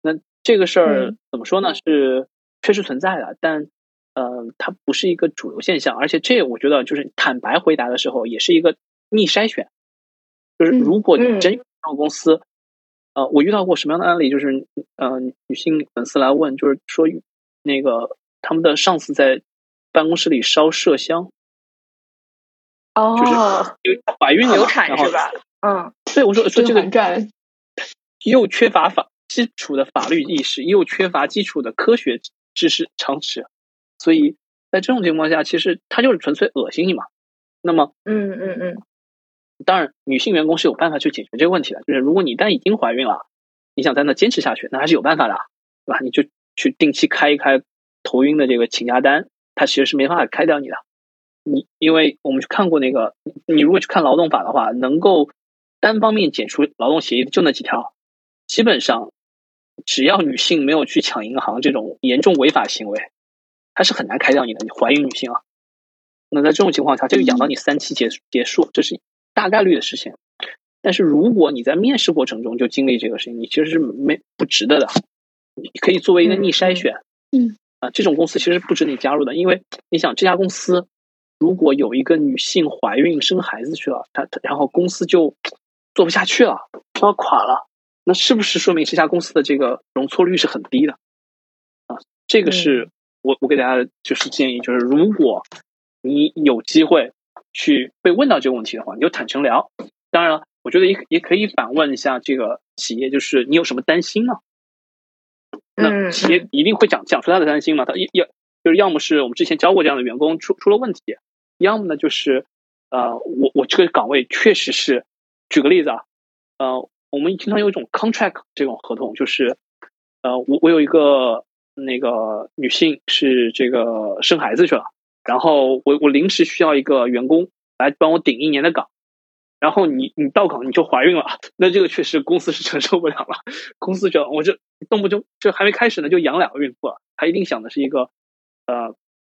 那。这个事儿怎么说呢？是确实存在的，但呃，它不是一个主流现象。而且这我觉得就是坦白回答的时候，也是一个逆筛选。就是如果你真到公司，呃，我遇到过什么样的案例？就是呃，女性粉丝来问，就是说那个他们的上司在办公室里烧麝香，哦，就是怀孕了流产是吧？嗯，对，我说说这个又缺乏法基础的法律意识，又缺乏基础的科学知识常识，所以在这种情况下，其实他就是纯粹恶心你嘛。那么，嗯嗯嗯，当然，女性员工是有办法去解决这个问题的，就是如果你一旦已经怀孕了，你想在那坚持下去，那还是有办法的，对吧？你就去定期开一开头晕的这个请假单，他其实是没办法开掉你的。你因为我们去看过那个，你如果去看劳动法的话，能够单方面解除劳动协议的就那几条，基本上只要女性没有去抢银行这种严重违法行为，它是很难开掉你的。你怀孕女性啊，那在这种情况下，就养到你三期结结束，这是大概率的事情。但是如果你在面试过程中就经历这个事情，你其实是没不值得的。你可以作为一个逆筛选，嗯啊，这种公司其实不值你加入的，因为你想这家公司如果有一个女性怀孕生孩子去了，她她然后公司就做不下去了，要垮了，那是不是说明这家公司的这个容错率是很低的？啊，这个是我我给大家的就是建议，就是如果你有机会去被问到这个问题的话，你就坦诚聊。当然了，我觉得也也可以反问一下这个企业，就是你有什么担心呢？那嗯企业一定会讲讲出他的担心嘛？他要要就是要么是我们之前教过这样的员工出出了问题，要么呢就是呃我我这个岗位确实是，举个例子啊，呃我们经常有一种 contract 这种合同，就是呃我我有一个那个女性是这个生孩子去了，然后我我临时需要一个员工来帮我顶一年的岗。然后你你到岗你就怀孕了，那这个确实公司是承受不了了。公司就我这动不动就还没开始呢，就养两个孕妇了，他一定想的是一个呃，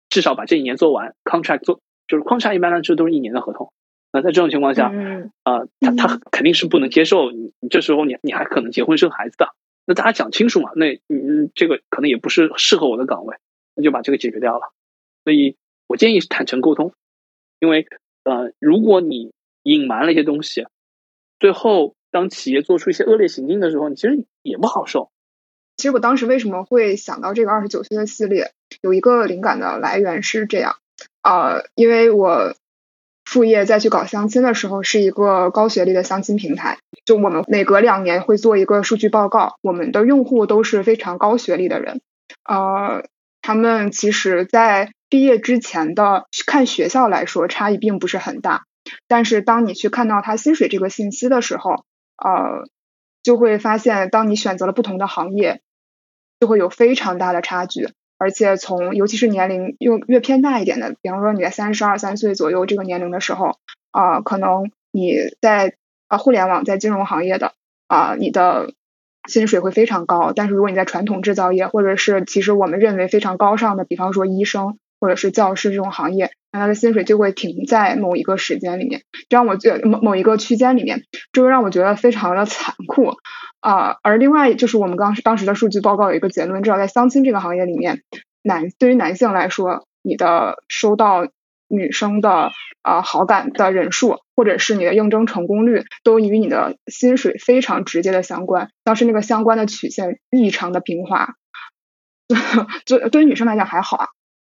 至少把这一年做完。contract 做就是 contract 一般呢这都是一年的合同。那在这种情况下，嗯啊，他他肯定是不能接受你，你这时候你你还可能结婚生孩子的。那大家讲清楚嘛，那嗯这个可能也不是适合我的岗位，那就把这个解决掉了。所以我建议是坦诚沟通，因为呃，如果你隐瞒了一些东西，最后当企业做出一些恶劣行径的时候，你其实也不好受。其实我当时为什么会想到这个二十九岁的系列，有一个灵感的来源是这样，呃，因为我副业再去搞相亲的时候，是一个高学历的相亲平台，就我们每隔两年会做一个数据报告，我们的用户都是非常高学历的人，呃，他们其实在毕业之前的看学校来说差异并不是很大，但是当你去看到他薪水这个信息的时候，呃，就会发现，当你选择了不同的行业，就会有非常大的差距。而且从尤其是年龄又越偏大一点的，比方说你在三十二三岁左右这个年龄的时候，啊、可能你在啊、互联网在金融行业的啊、你的薪水会非常高。但是如果你在传统制造业，或者是其实我们认为非常高尚的，比方说医生或者是教师这种行业，那他的薪水就会停在某一个时间里面，这让我觉某某一个区间里面，这会让我觉得非常的残酷。啊、而另外就是我们刚当时的数据报告有一个结论，至少在相亲这个行业里面，男对于男性来说，你的收到女生的啊、好感的人数，或者是你的应征成功率，都与你的薪水非常直接的相关。当时那个相关的曲线异常的平滑，就对于女生来讲还好啊，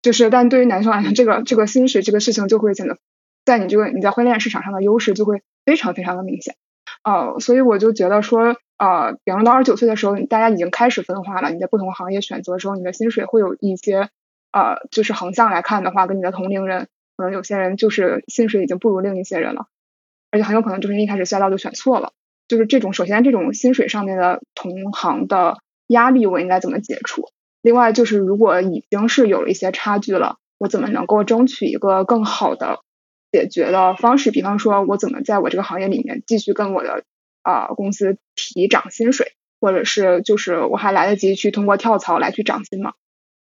就是但对于男生来讲，这个这个薪水这个事情就会显得在你这个你在婚恋市场上的优势就会非常非常的明显。呃，所以我就觉得说，呃，比方说到二十九岁的时候，大家已经开始分化了。你在不同行业选择的时候，你的薪水会有一些，呃，就是横向来看的话，跟你的同龄人，可能有些人就是薪水已经不如另一些人了，而且很有可能就是一开始赛道就选错了。就是这种，首先这种薪水上面的同行的压力，我应该怎么解除？另外就是，如果已经是有了一些差距了，我怎么能够争取一个更好的解决的方式？比方说，我怎么在我这个行业里面继续跟我的啊、公司提涨薪水，或者是就是我还来得及去通过跳槽来去涨薪吗？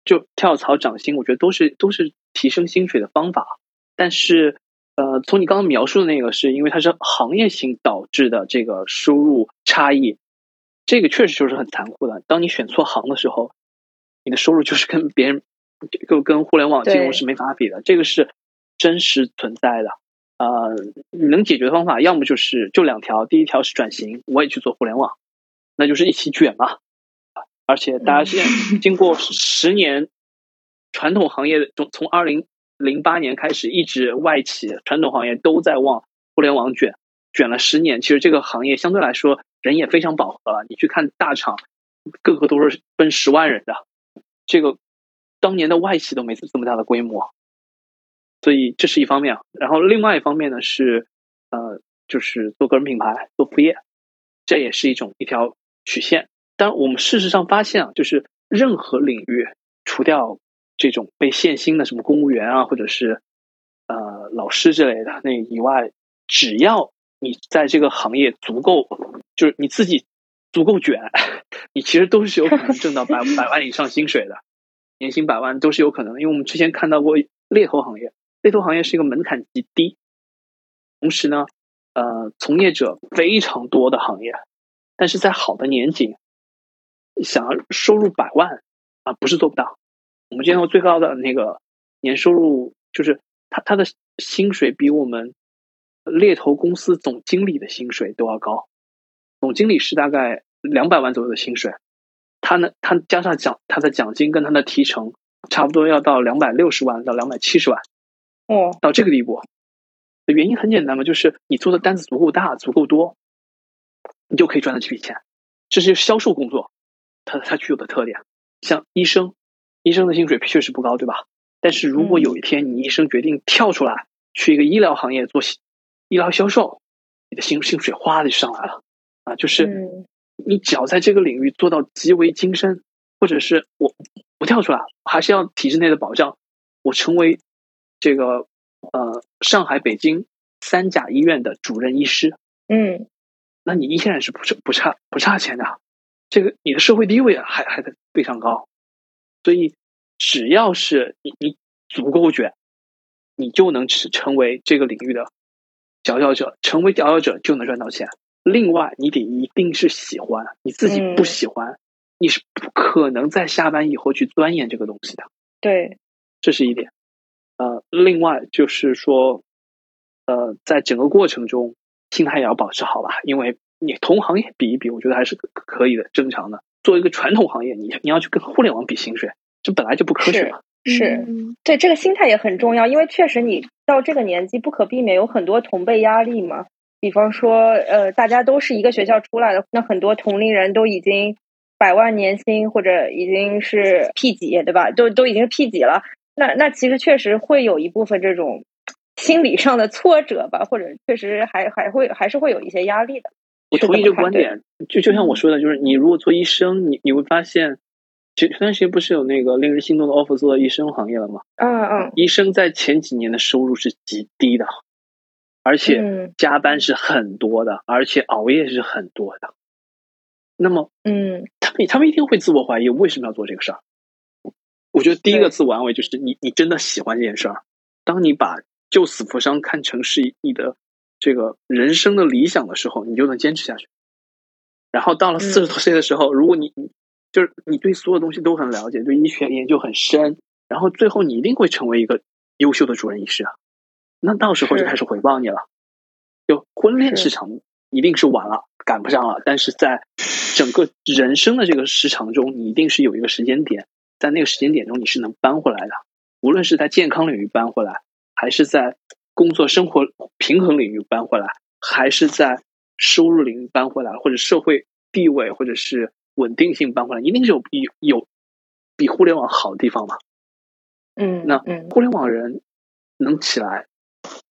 就跳槽涨薪，我觉得都是都是提升薪水的方法。但是，呃，从你刚刚描述的那个，是因为它是行业性导致的这个收入差异，这个确实就是很残酷的。当你选错行的时候，你的收入就是跟别人就跟互联网金融是没法比的，这个是真实存在的。呃，你能解决的方法，要么就是就两条，第一条是转型，我也去做互联网，那就是一起卷嘛。而且大家现在经过十年传统行业的从从二零零八年开始，一直外企传统行业都在往互联网卷，卷了十年。其实这个行业相对来说人也非常饱和了。你去看大厂，个个都是奔十万人的，这个当年的外企都没这么大的规模。所以这是一方面，然后另外一方面呢是，呃，就是做个人品牌、做副业，这也是一种一条曲线。但我们事实上发现啊，就是任何领域，除掉这种被限薪的什么公务员啊，或者是呃老师之类的那以外，只要你在这个行业足够，就是你自己足够卷，你其实都是有可能挣到百百万以上薪水的，年薪百万都是有可能。因为我们之前看到过猎头行业。猎头行业是一个门槛极低，同时呢，呃，从业者非常多的行业，但是在好的年景，想要收入百万啊，不是做不到。我们见过最高的那个年收入，就是他他的薪水比我们猎头公司总经理的薪水都要高，总经理是大概两百万左右的薪水，他呢，他加上奖他的奖金跟他的提成，差不多要到两百六十万到两百七十万。哦，到这个地步，原因很简单嘛，就是你做的单子足够大、足够多，你就可以赚到这笔钱。这是销售工作，它它具有的特点。像医生，医生的薪水确实不高，对吧？但是如果有一天你医生决定跳出来去一个医疗行业做医疗销售，你的薪薪水哗的就上来了啊！就是你只要在这个领域做到极为精深，或者是我不跳出来，还是要体制内的保障，我成为。这个呃，上海、北京三甲医院的主任医师，嗯，那你依然是不不差不差钱的，这个你的社会地位还还得非常高，所以只要是你你足够卷，你就能成成为这个领域的佼佼者，成为佼佼者就能赚到钱。另外，你得一定是喜欢，你自己不喜欢，你是不可能在下班以后去钻研这个东西的。对，这是一点。呃，另外就是说，呃，在整个过程中，心态也要保持好吧，因为你同行业比一比，我觉得还是可以的，正常的。作为一个传统行业，你你要去跟互联网比薪水，这本来就不科学嘛。是，对这个心态也很重要，因为确实你到这个年纪，不可避免有很多同辈压力嘛。比方说，呃，大家都是一个学校出来的，那很多同龄人都已经百万年薪，或者已经是 P 级，对吧？都都已经是 P 级了。那那其实确实会有一部分这种心理上的挫折吧，或者确实还还会还是会有一些压力的。我同意这个观点，就就像我说的，就是你如果做医生，你你会发现，前段时间不是有那个令人心动的 offer 做医生行业了吗？嗯嗯。医生在前几年的收入是极低的，而且加班是很多的，而且熬夜是很多的。那么，嗯，他们他们一定会自我怀疑，为什么要做这个事儿？我觉得第一个自我安慰就是你，你真的喜欢这件事儿。当你把救死扶伤看成是你的这个人生的理想的时候，你就能坚持下去。然后到了四十多岁的时候，如果你就是你对所有东西都很了解，对医学研究很深，然后最后你一定会成为一个优秀的主任医师啊。那到时候就开始回报你了。就婚恋市场一定是晚了，赶不上了。但是在整个人生的这个时长中，你一定是有一个时间点。在那个时间点中，你是能搬回来的。无论是在健康领域搬回来，还是在工作生活平衡领域搬回来，还是在收入领域搬回来，或者社会地位或者是稳定性搬回来，一定是有比有比互联网好的地方嘛？嗯，那互联网人能起来，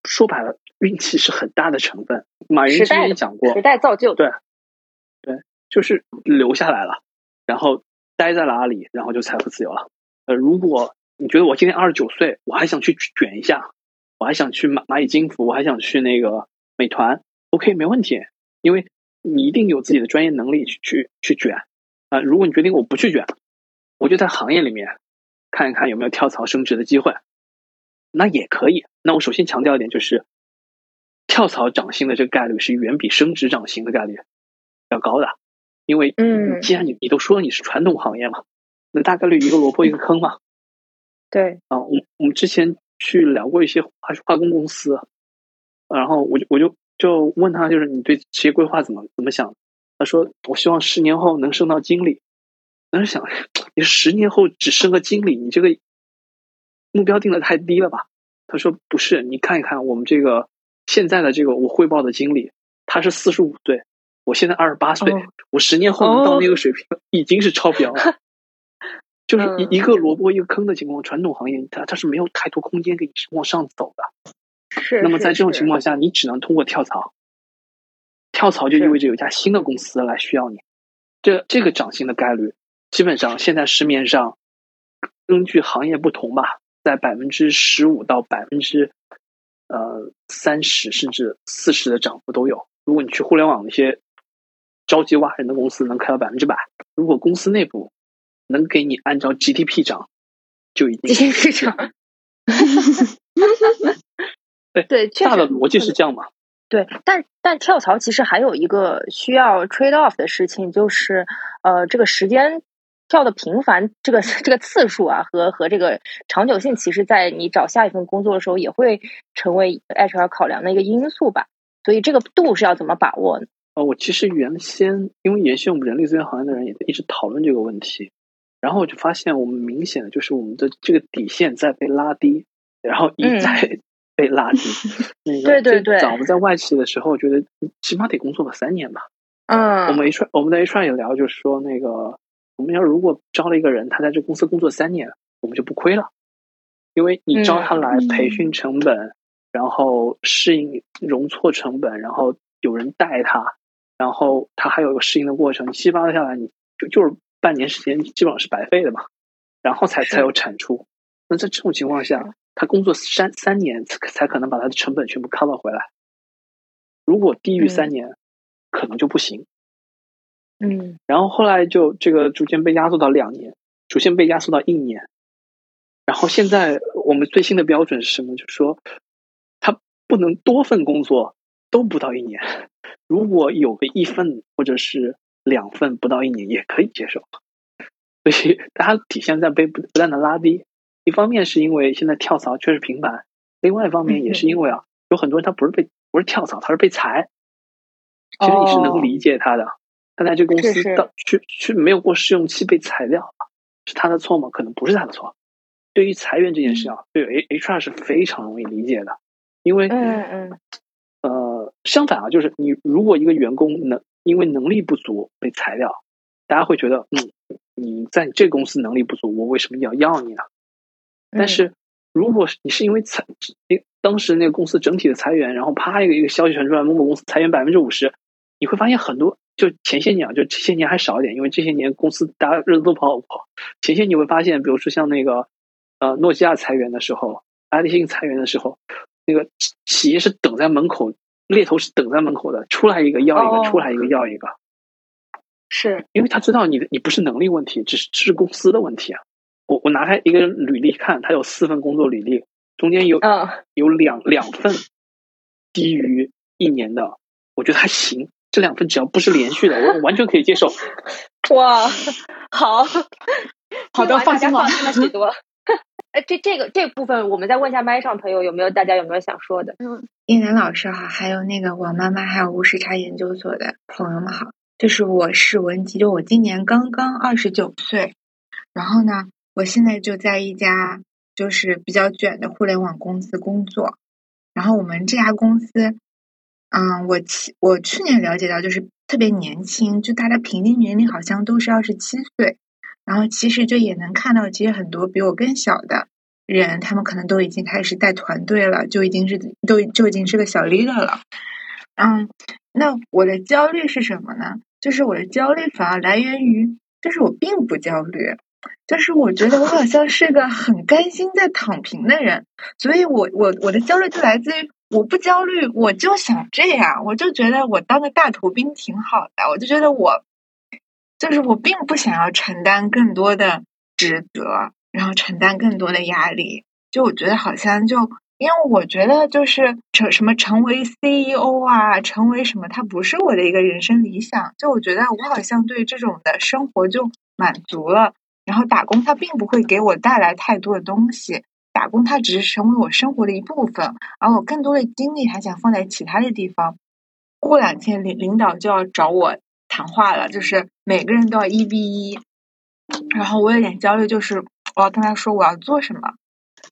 说白了，运气是很大的成分。马云之前也讲过，时代造就，对，对，就是留下来了，然后。待在了阿里，然后就财富自由了。呃，如果你觉得我今年二十九岁，我还想去卷一下，我还想去蚂蚂蚁金服，我还想去那个美团，OK，没问题，因为你一定有自己的专业能力去去去卷啊。如果你决定我不去卷，我就在行业里面看一看有没有跳槽升职的机会，那也可以。那我首先强调一点，就是跳槽涨薪的这个概率是远比升职涨薪的概率要高的。因为，嗯，既然你你都说你是传统行业嘛，那大概率一个萝卜一个坑嘛。对啊，我我们之前去聊过一些化化工公司，然后我就我就就问他，就是你对职业规划怎么怎么想？他说，我希望十年后能升到经理。当时想，你十年后只升个经理，你这个目标定的太低了吧？他说不是，你看一看我们这个现在的这个我汇报的经理，他是四十五岁，我现在二十八岁，我十年后能到那个水平，已经是超标了。就是一一个萝卜一个坑的情况，传统行业它它是没有太多空间给你往上走的。是。那么在这种情况下，你只能通过跳槽。跳槽就意味着有一家新的公司来需要你，这这个涨薪的概率，基本上现在市面上，根据行业不同吧，在百分之十五到百分之呃三十甚至四十的涨幅都有。如果你去互联网那些着急挖人的公司，能开到百分之百。如果公司内部。能给你按照 GDP 涨，就已经 GDP 涨。对 对，大的逻辑是这样嘛？对，但但跳槽其实还有一个需要 trade off 的事情，就是呃，这个时间跳的频繁，这个 这个次数啊，和和这个长久性，其实在你找下一份工作的时候，也会成为 HR 考量的一个因素吧。所以这个度是要怎么把握呢？呃，我其实原先因为原先我们人力资源行业的人也一直讨论这个问题。然后我就发现，我们明显的就是我们的这个底线在被拉低，然后一再 被拉低。那个对对对，早我们在外企的时候，觉得起码得工作个三年吧。嗯，我们 HR 我们在 HR 也聊，就是说那个我们要如果招了一个人，他在这公司工作三年，我们就不亏了，因为你招他来培训成本，然后适应容错成本，然后有人带他，然后他还有个适应的过程，七八个下来，你就就是。半年时间基本上是白费的嘛，然后才才有产出。那在这种情况下，他工作三三年才才可能把他的成本全部 cover 回来。如果低于三年，可能就不行。嗯。然后后来就这个逐渐被压缩到两年，逐渐被压缩到一年。然后现在我们最新的标准是什么？就是说，他不能多份工作都不到一年。如果有个一份或者是。两份不到一年也可以接受，所以大家体现在被不不断的拉低。一方面是因为现在跳槽确实频繁，另外一方面也是因为啊，有很多人他不是被不是跳槽，他是被裁。其实你是能理解他的，他在这公司到去去没有过试用期被裁掉，是他的错吗？可能不是他的错。对于裁员这件事啊，对 H HR 是非常容易理解的，因为嗯嗯呃相反啊，就是你如果一个员工能。因为能力不足被裁掉，大家会觉得，嗯，你在这公司能力不足，我为什么要要你呢？但是，如果你是因为裁，当时那个公司整体的裁员，然后啪一个一个消息传出来，某某公司裁员百分之五十，你会发现很多，就前些年啊，就这些年还少一点，因为这些年公司大家日子都不好过。前些你会发现，比如说像那个呃诺基亚裁员的时候，爱立信裁员的时候，那个企业是等在门口。猎头是等在门口的，出来一个要一个，出来一个要一个，是因为他知道你的你不是能力问题，只是是公司的问题啊。我我拿开一个履历看，他有四份工作履历，中间有有两两份低于一年的，我觉得还行。这两份只要不是连续的，我完全可以接受。哇，好 好的，放心了，放心了许多。哎，这这个这部分，我们再问一下麦上朋友有没有，大家有没有想说的？嗯，叶楠老师好，还有那个王妈妈，还有无时差研究所的朋友们好。就是我是文吉，就我今年刚刚二十九岁，然后呢，我现在就在一家就是比较卷的互联网公司工作。然后我们这家公司，嗯，我去我去年了解到，就是特别年轻，就大家平均年龄好像都是二十七岁。然后其实就也能看到，其实很多比我更小的人，他们可能都已经开始带团队了，就已经是都就已经是个小 leader 了。嗯，那我的焦虑是什么呢？就是我的焦虑反而来源于，就是我并不焦虑，就是我觉得我好像是个很甘心在躺平的人，所以我我我的焦虑就来自于我不焦虑，我就想这样，我就觉得我当个大头兵挺好的，我就觉得我。就是我并不想要承担更多的职责，然后承担更多的压力。就我觉得好像就，因为我觉得就是成什么成为 CEO 啊，成为什么，它不是我的一个人生理想。就我觉得我好像对这种的生活就满足了。然后打工它并不会给我带来太多的东西，打工它只是成为我生活的一部分，而我更多的精力还想放在其他的地方。过两天领领导就要找我。谈话了，就是每个人都要一 v 一，然后我有点焦虑，就是我要跟他说我要做什么，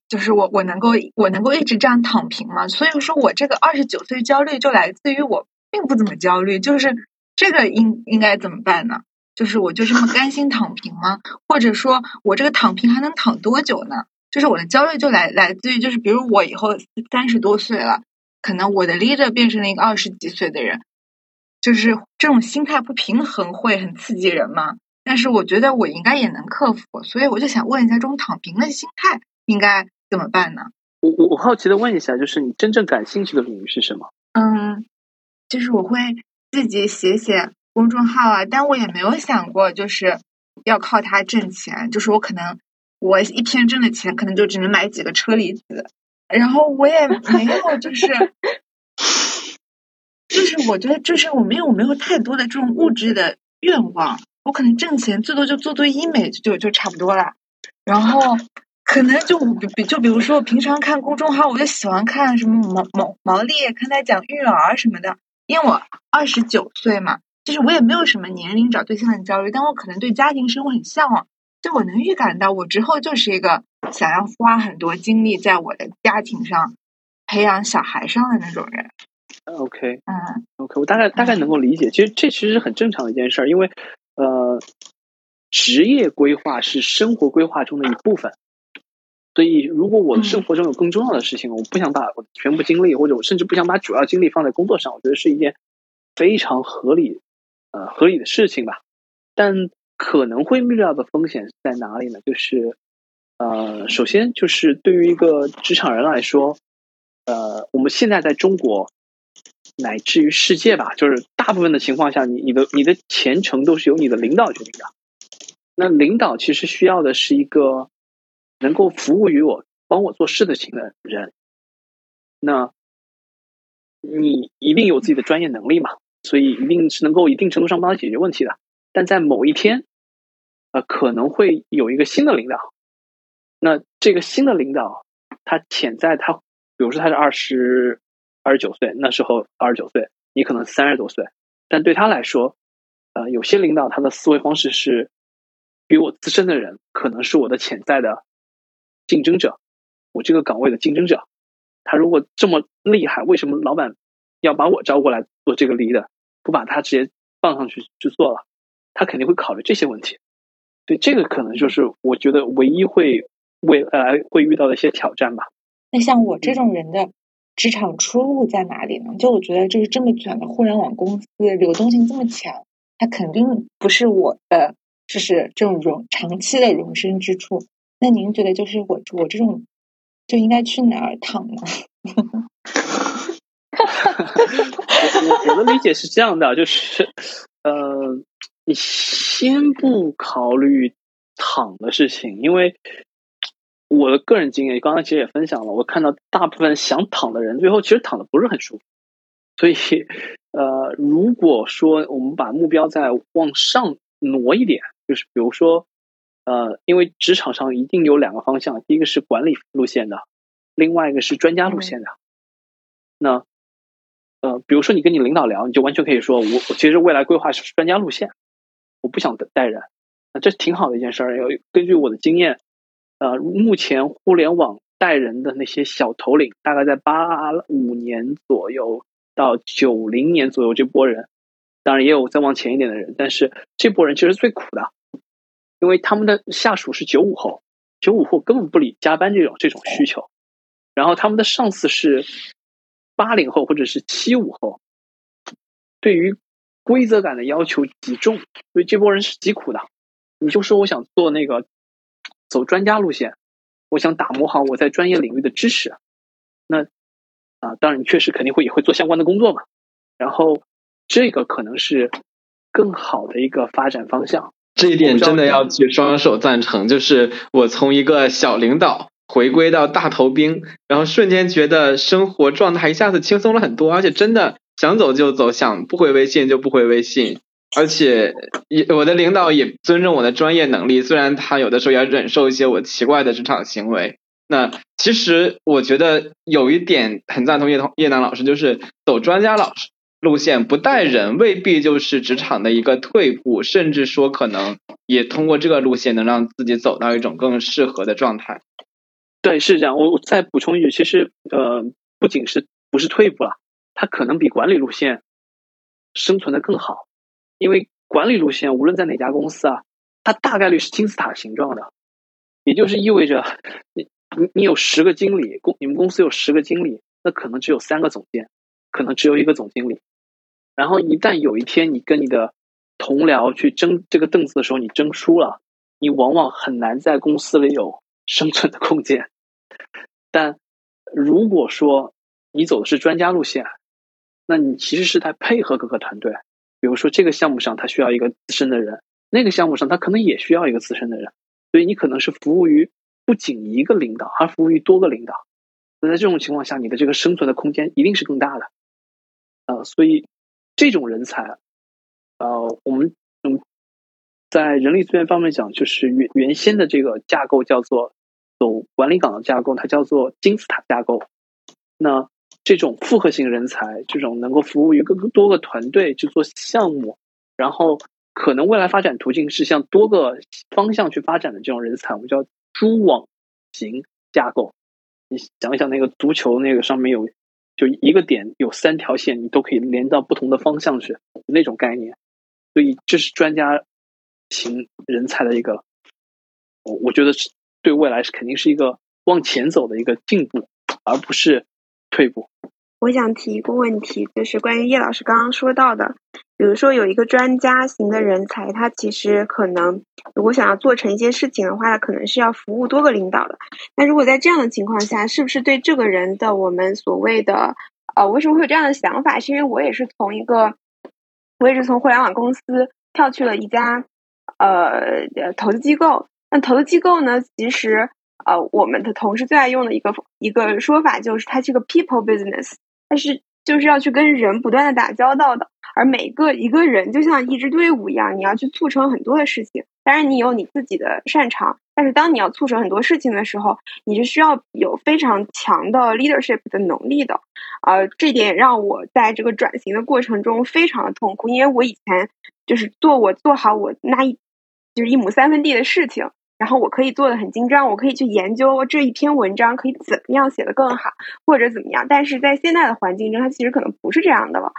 就是我我能够我能够一直这样躺平吗？所以说我这个二十九岁焦虑就来自于我并不怎么焦虑，就是这个应应该怎么办呢？就是我就这么甘心躺平吗？或者说我这个躺平还能躺多久呢？就是我的焦虑就来来自于就是比如我以后三十多岁了，可能我的 leader 变成了一个二十几岁的人，就是这种心态不平衡会很刺激人嘛。但是我觉得我应该也能克服，所以我就想问一下，这种躺平的心态应该怎么办呢？我我我好奇的问一下，就是你真正感兴趣的领域是什么？嗯，就是我会自己写写。公众号啊，但我也没有想过，就是要靠它挣钱。就是我可能我一天挣的钱，可能就只能买几个车厘子。然后我也没有，就是 就是我觉得，就是我没有没有太多的这种物质的愿望。我可能挣钱最多就做做医美，就就差不多了。然后可能就比就比如说，我平常看公众号，我就喜欢看什么毛毛毛利，看他讲育儿什么的。因为我二十九岁嘛。就是我也没有什么年龄找对象的焦虑，但我可能对家庭生活很向往。就我能预感到，我之后就是一个想要花很多精力在我的家庭上、培养小孩上的那种人。OK，嗯，OK，我大概大概能够理解。其实这其实是很正常的一件事儿，因为呃，职业规划是生活规划中的一部分。所以，如果我的生活中有更重要的事情，我不想把我全部精力，或者我甚至不想把主要精力放在工作上，我觉得是一件非常合理。呃，合理的事情吧，但可能会遇到的风险在哪里呢？就是，呃，首先就是对于一个职场人来说，呃，我们现在在中国乃至于世界吧，就是大部分的情况下，你你的你的前程都是由你的领导决定的。那领导其实需要的是一个能够服务于我、帮我做事的型的人。那你一定有自己的专业能力嘛？所以一定是能够一定程度上帮他解决问题的，但在某一天，呃，可能会有一个新的领导。那这个新的领导，他潜在他，比如说他是二十二十九岁，那时候二十九岁，你可能三十多岁，但对他来说，呃，有些领导他的思维方式是比我资深的人，可能是我的潜在的竞争者，我这个岗位的竞争者。他如果这么厉害，为什么老板？要把我招过来做这个 leader，不把他直接放上去去做了，他肯定会考虑这些问题。对，这个可能就是我觉得唯一会未来会遇到的一些挑战吧。那像我这种人的职场出路在哪里呢？就我觉得，就是这么卷的互联网公司，流动性这么强，它肯定不是我的，就是这种容长期的容身之处。那您觉得，就是我我这种就应该去哪儿躺呢？我我的理解是这样的，就是，呃，你先不考虑躺的事情，因为我的个人经验，刚才其实也分享了，我看到大部分想躺的人，最后其实躺的不是很舒服。所以，呃，如果说我们把目标再往上挪一点，就是比如说，呃，因为职场上一定有两个方向，第一个是管理路线的，另外一个是专家路线的，那。呃，比如说你跟你领导聊，你就完全可以说，我我其实未来规划是专家路线，不想带人，那这挺好的一件事儿。根据我的经验，呃，目前互联网带人的那些小头领，大概在八五年左右到九零年左右这波人，当然也有再往前一点的人，但是这波人其实最苦的，因为他们的下属是九五后，九五后根本不理加班这种这种需求，然后他们的上司是。八零后或者是七五后，对于规则感的要求极重，所以这波人是极苦的。你就说我想做那个走专家路线，我想打磨好我在专业领域的知识，那啊，当然你确实肯定会也会做相关的工作嘛。然后这个可能是更好的一个发展方向。这一点真的要举双手赞成。就是我从一个小领导。回归到大头兵，然后瞬间觉得生活状态一下子轻松了很多，而且真的想走就走，想不回微信就不回微信，而且也我的领导也尊重我的专业能力，虽然他有的时候要忍受一些我奇怪的职场行为。那其实我觉得有一点很赞同叶同叶楠老师，就是走专家老师路线不带人，未必就是职场的一个退步，甚至说可能也通过这个路线能让自己走到一种更适合的状态。对，是这样。我我再补充一句，其实呃，不仅是不是退步了，它可能比管理路线生存的更好，因为管理路线无论在哪家公司啊，它大概率是金字塔形状的，也就是意味着你你你有十个经理，公你们公司有十个经理，那可能只有三个总监，可能只有一个总经理。然后一旦有一天你跟你的同僚去争这个凳子的时候，你争输了，你往往很难在公司里有。生存的空间，但如果说你走的是专家路线，那你其实是在配合各个团队。比如说这个项目上他需要一个资深的人，那个项目上他可能也需要一个资深的人，所以你可能是服务于不仅一个领导，而服务于多个领导。那在这种情况下，你的这个生存的空间一定是更大的。呃，所以这种人才，呃，我们嗯，在人力资源方面讲，就是原原先的这个架构叫做。走管理岗的架构，它叫做金字塔架构。那这种复合型人才，这种能够服务于更多个团队去做项目，然后可能未来发展途径是向多个方向去发展的这种人才，我们叫蛛网型架构。你想一想，那个足球那个上面有就一个点有三条线，你都可以连到不同的方向去那种概念。所以这是专家型人才的一个，我我觉得是。对未来是肯定是一个往前走的一个进步，而不是退步。我想提一个问题，就是关于叶老师刚刚说到的，比如说有一个专家型的人才，他其实可能如果想要做成一些事情的话，他可能是要服务多个领导的。那如果在这样的情况下，是不是对这个人的我们所谓的呃，为什么会有这样的想法？是因为我也是从一个，我也是从互联网公司跳去了一家呃投资机构。那投资机构呢？其实，呃，我们的同事最爱用的一个一个说法就是，它是个 people business，它是就是要去跟人不断的打交道的。而每个一个人就像一支队伍一样，你要去促成很多的事情。当然，你有你自己的擅长，但是当你要促成很多事情的时候，你是需要有非常强的 leadership 的能力的。呃，这点让我在这个转型的过程中非常的痛苦，因为我以前就是做我做好我那一就是一亩三分地的事情。然后我可以做的很精张，我可以去研究这一篇文章可以怎么样写的更好，或者怎么样。但是在现在的环境中，它其实可能不是这样的了。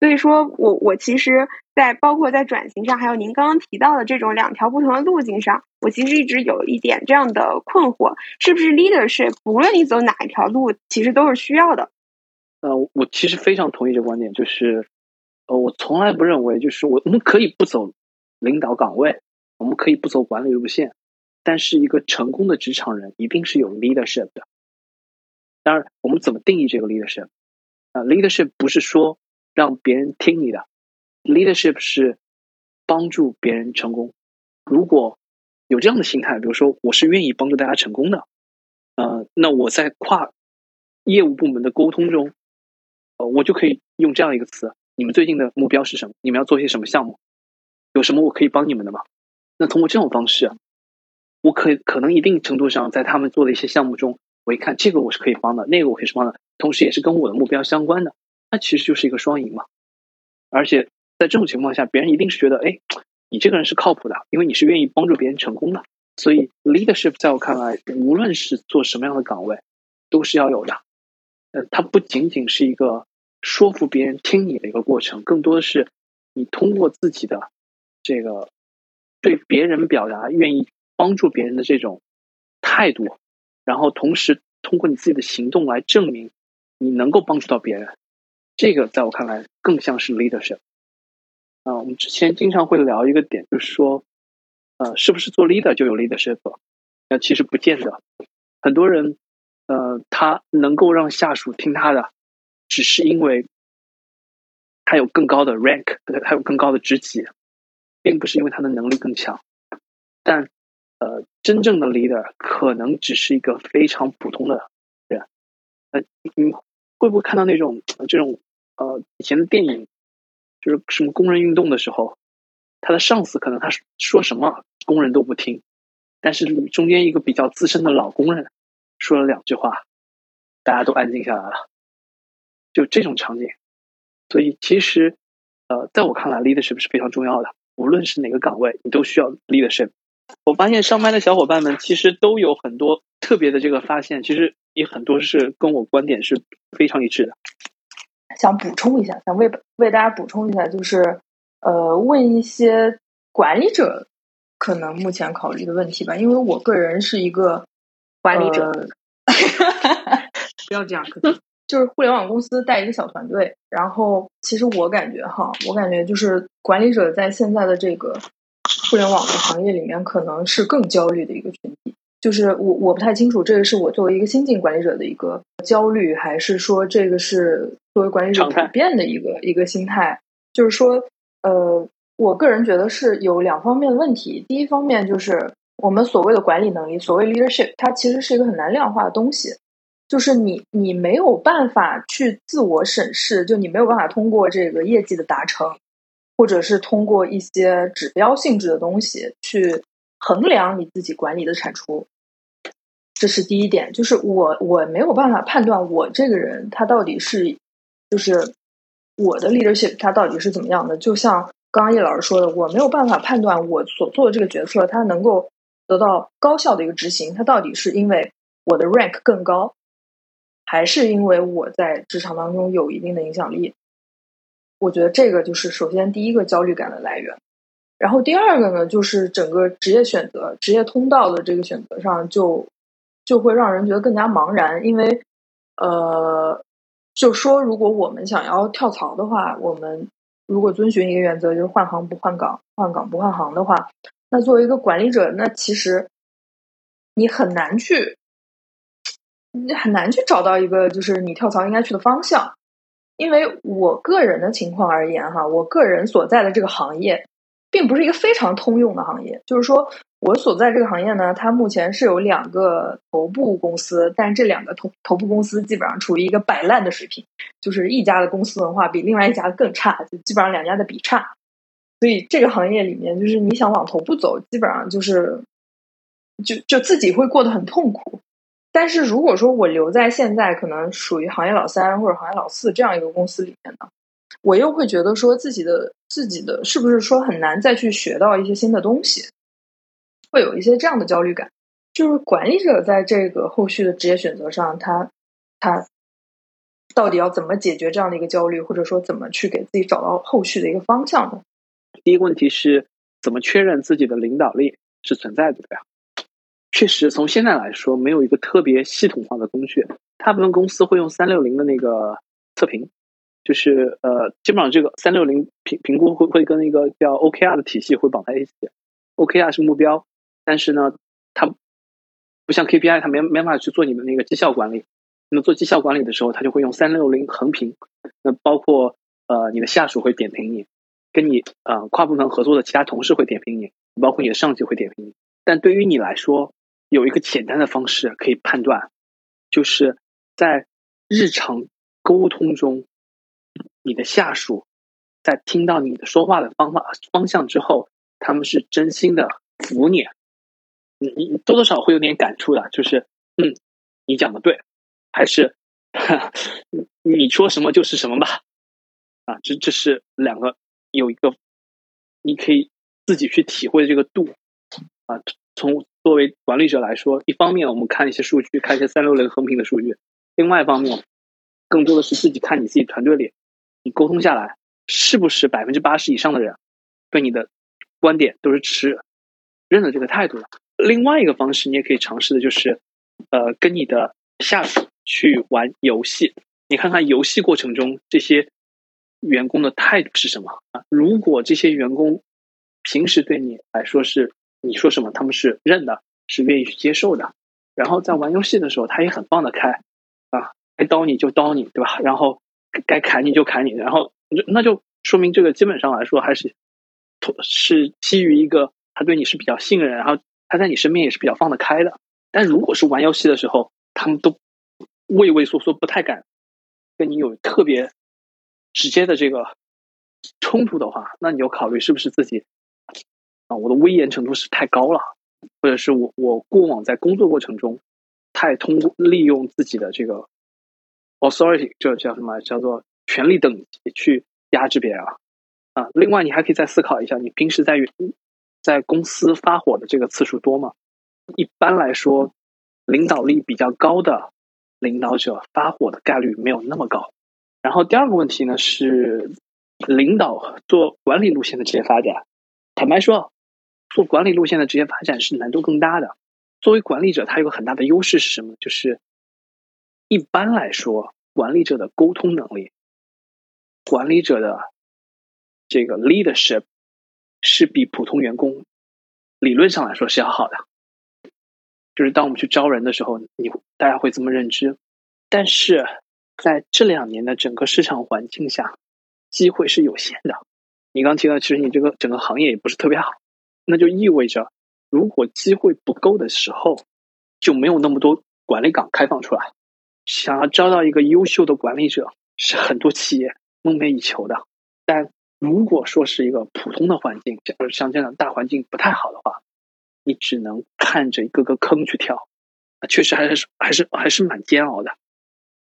所以说我我其实，在包括在转型上，还有您刚刚提到的这种两条不同的路径上，我其实一直有一点这样的困惑：是不是 leadership 无论你走哪一条路，其实都是需要的？呃，我其实非常同意这观点，就是呃，我从来不认为就是我我们可以不走领导岗位，我们可以不走管理路线。但是，一个成功的职场人一定是有 leadership 的。当然，我们怎么定义这个 leadership？啊，leadership 不是说让别人听你的，leadership 是帮助别人成功。如果有这样的心态，比如说我是愿意帮助大家成功的，呃，那我在跨业务部门的沟通中，呃，我就可以用这样一个词：你们最近的目标是什么？你们要做些什么项目？有什么我可以帮你们的吗？那通过这种方式。我可可能一定程度上在他们做的一些项目中，我一看这个我是可以帮的，那个我可以帮的，同时也是跟我的目标相关的，那其实就是一个双赢嘛。而且在这种情况下，别人一定是觉得，哎，你这个人是靠谱的，因为你是愿意帮助别人成功的。所以 leadership 在我看来，无论是做什么样的岗位，都是要有的。呃，它不仅仅是一个说服别人听你的一个过程，更多的是你通过自己的这个对别人表达愿意。帮助别人的这种态度，然后同时通过你自己的行动来证明你能够帮助到别人，这个在我看来更像是 leadership。啊，我们之前经常会聊一个点，就是说，呃，是不是做 leader 就有 leadership？那其实不见得。很多人，呃，他能够让下属听他的，只是因为他有更高的 rank，他有更高的职级，并不是因为他的能力更强。但呃，真正的 leader 可能只是一个非常普通的人。呃，你会不会看到那种这种呃以前的电影，就是什么工人运动的时候，他的上司可能他说什么工人都不听，但是中间一个比较资深的老工人说了两句话，大家都安静下来了。就这种场景，所以其实呃，在我看来，leadership 是非常重要的。无论是哪个岗位，你都需要 leadership。我发现上班的小伙伴们其实都有很多特别的这个发现，其实也很多是跟我观点是非常一致的。想补充一下，想为为大家补充一下，就是呃，问一些管理者可能目前考虑的问题吧。因为我个人是一个管理者，不要这样，就是互联网公司带一个小团队，然后其实我感觉哈，我感觉就是管理者在现在的这个互联网的行业里面，可能是更焦虑的一个群体。就是我我不太清楚，这个是我作为一个新晋管理者的一个焦虑，还是说这个是作为管理者普遍的一个一个心态？就是说，呃，我个人觉得是有两方面的问题。第一方面就是我们所谓的管理能力，所谓 leadership，它其实是一个很难量化的东西。就是你你没有办法去自我审视，就你没有办法通过这个业绩的达成，或者是通过一些指标性质的东西去衡量你自己管理的产出。这是第一点，就是我我没有办法判断我这个人他到底是，就是我的 leadership 他到底是怎么样的。就像刚刚叶老师说的，我没有办法判断我所做的这个决策，他能够得到高效的一个执行，他到底是因为我的 rank 更高，还是因为我在职场当中有一定的影响力？我觉得这个就是首先第一个焦虑感的来源。然后第二个呢，就是整个职业选择、职业通道的这个选择上就。就会让人觉得更加茫然，因为，呃，就说如果我们想要跳槽的话，我们如果遵循一个原则，就是换行不换岗，换岗不换行的话，那作为一个管理者，那其实你很难去，你很难去找到一个就是你跳槽应该去的方向，因为我个人的情况而言，哈，我个人所在的这个行业。并不是一个非常通用的行业，就是说我所在这个行业呢，它目前是有两个头部公司，但这两个头头部公司基本上处于一个摆烂的水平，就是一家的公司文化比另外一家更差，就基本上两家的比差。所以这个行业里面，就是你想往头部走，基本上就是就就自己会过得很痛苦。但是如果说我留在现在可能属于行业老三或者行业老四这样一个公司里面呢？我又会觉得说自己的自己的是不是说很难再去学到一些新的东西，会有一些这样的焦虑感。就是管理者在这个后续的职业选择上，他他到底要怎么解决这样的一个焦虑，或者说怎么去给自己找到后续的一个方向呢？第一个问题是怎么确认自己的领导力是存在的呀？确实，从现在来说，没有一个特别系统化的工具。大部分公司会用三六零的那个测评。就是呃，基本上这个三六零评评估会会跟一个叫 OKR 的体系会绑在一起。OKR 是目标，但是呢，它不像 KPI，它没没办法去做你的那个绩效管理。那么做绩效管理的时候，它就会用三六零横评。那包括呃，你的下属会点评你，跟你呃跨部门合作的其他同事会点评你，包括你的上级会点评你。但对于你来说，有一个简单的方式可以判断，就是在日常沟通中。你的下属在听到你的说话的方法方向之后，他们是真心的服你，你你多多少会有点感触的，就是嗯，你讲的对，还是哈你说什么就是什么吧，啊，这这是两个有一个你可以自己去体会这个度啊。从作为管理者来说，一方面我们看一些数据，看一些三六零横屏的数据；，另外一方面，更多的是自己看你自己团队里。你沟通下来，是不是百分之八十以上的人对你的观点都是持认的这个态度的？另外一个方式，你也可以尝试的就是，呃，跟你的下属去玩游戏，你看看游戏过程中这些员工的态度是什么啊？如果这些员工平时对你来说是你说什么他们是认的，是愿意去接受的，然后在玩游戏的时候他也很放得开啊，该刀你就刀你，对吧？然后。该砍你就砍你，然后那就说明这个基本上来说还是，是基于一个他对你是比较信任，然后他在你身边也是比较放得开的。但如果是玩游戏的时候，他们都畏畏缩缩，不太敢跟你有特别直接的这个冲突的话，那你就考虑是不是自己我的威严程度是太高了，或者是我我过往在工作过程中太通过利用自己的这个。authority 这叫什么？叫做权力等级去压制别人啊！啊，另外你还可以再思考一下，你平时在在公司发火的这个次数多吗？一般来说，领导力比较高的领导者发火的概率没有那么高。然后第二个问题呢是，领导做管理路线的职业发展，坦白说，做管理路线的职业发展是难度更大的。作为管理者，他有个很大的优势是什么？就是一般来说，管理者的沟通能力，管理者的这个 leadership 是比普通员工理论上来说是要好的。就是当我们去招人的时候，你大家会这么认知。但是在这两年的整个市场环境下，机会是有限的。你刚提到，其实你这个整个行业也不是特别好，那就意味着，如果机会不够的时候，就没有那么多管理岗开放出来。想要招到一个优秀的管理者，是很多企业梦寐以求的。但如果说是一个普通的环境，像像这样大环境不太好的话，你只能看着一个个坑去跳，确实还是还是还是蛮煎熬的。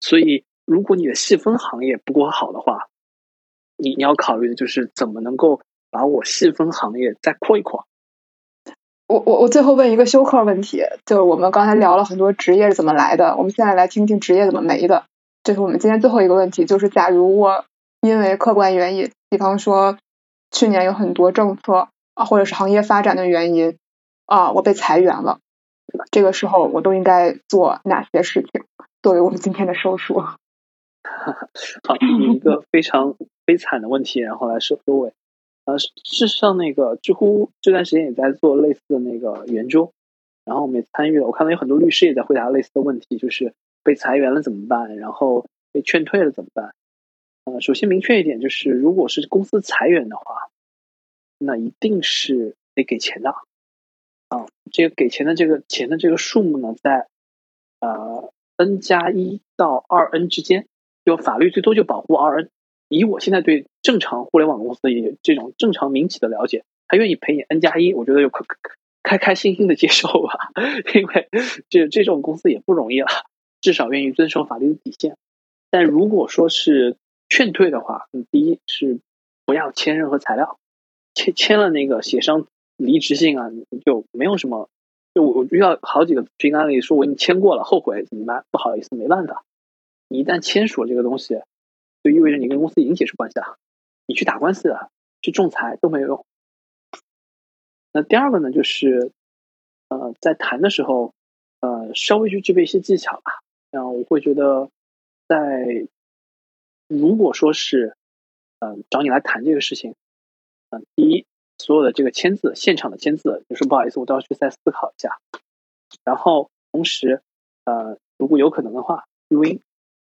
所以，如果你的细分行业不够好的话，你你要考虑的就是怎么能够把我细分行业再扩一扩。我我我最后问一个休克问题，就是我们刚才聊了很多职业是怎么来的，我们现在来听听职业怎么没的。这是我们今天最后一个问题，就是假如我因为客观原因，比方说去年有很多政策啊，或者是行业发展的原因。啊，我被裁员了，这个时候我都应该做哪些事情？作为我们今天的收束。好，以一个非常悲惨的问题，然后来收收尾。呃，事实上，那个知乎这段时间也在做类似的那个圆周，然后我们也参与了。我看到有很多律师也在回答类似的问题，就是被裁员了怎么办？然后被劝退了怎么办？呃，首先明确一点，就是如果是公司裁员的话，那一定是得给钱的。啊，这个给钱的这个钱的这个数目呢，在呃 n 加一到二 n 之间，就法律最多就保护二 n。以我现在对正常互联网公司的这种正常民企的了解，他愿意赔你 n 加一，我觉得就可开开心心的接受吧，因为这这种公司也不容易了，至少愿意遵守法律的底线。但如果说是劝退的话，你第一是不要签任何材料，签签了那个协商。离职信啊，就没有什么。就我我遇到好几个咨询案例，说我已经签过了，后悔怎么办？不好意思，没办法。你一旦签署了这个东西，就意味着你跟公司已经解除关系了。你去打官司、去仲裁都没有用。那第二个呢，就是呃，在谈的时候，呃，稍微去具备一些技巧吧。然后我会觉得，在如果说是嗯找你来谈这个事情，嗯，第一。所有的这个签字，现场的签字，就说不好意思，我都要去再思考一下。然后同时，呃，如果有可能的话，录音，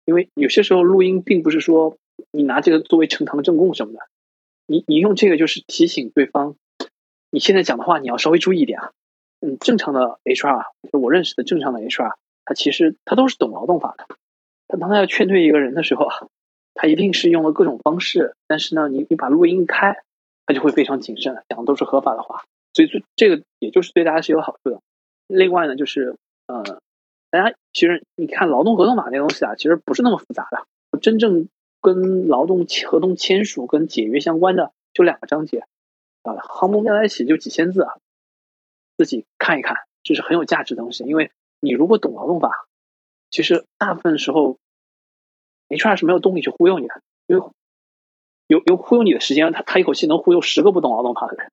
因为有些时候录音并不是说你拿这个作为呈堂证供什么的，你你用这个就是提醒对方，你现在讲的话你要稍微注意一点啊。嗯，正常的 HR，就我认识的正常的 HR，他其实他都是懂劳动法的。他当他要劝退一个人的时候，他一定是用了各种方式，但是呢，你你把录音开。他就会非常谨慎，讲的都是合法的话，所以这这个也就是对大家是有好处的。另外呢，就是呃，大家其实你看劳动合同法那东西啊，其实不是那么复杂的。真正跟劳动合同签署跟解约相关的就两个章节啊，行目加在一起就几千字啊，自己看一看，这是很有价值的东西。因为你如果懂劳动法，其实大部分时候 HR 是没有动力去忽悠你的，因为。有有忽悠你的时间，他他一口气能忽悠十个不懂劳动法的人，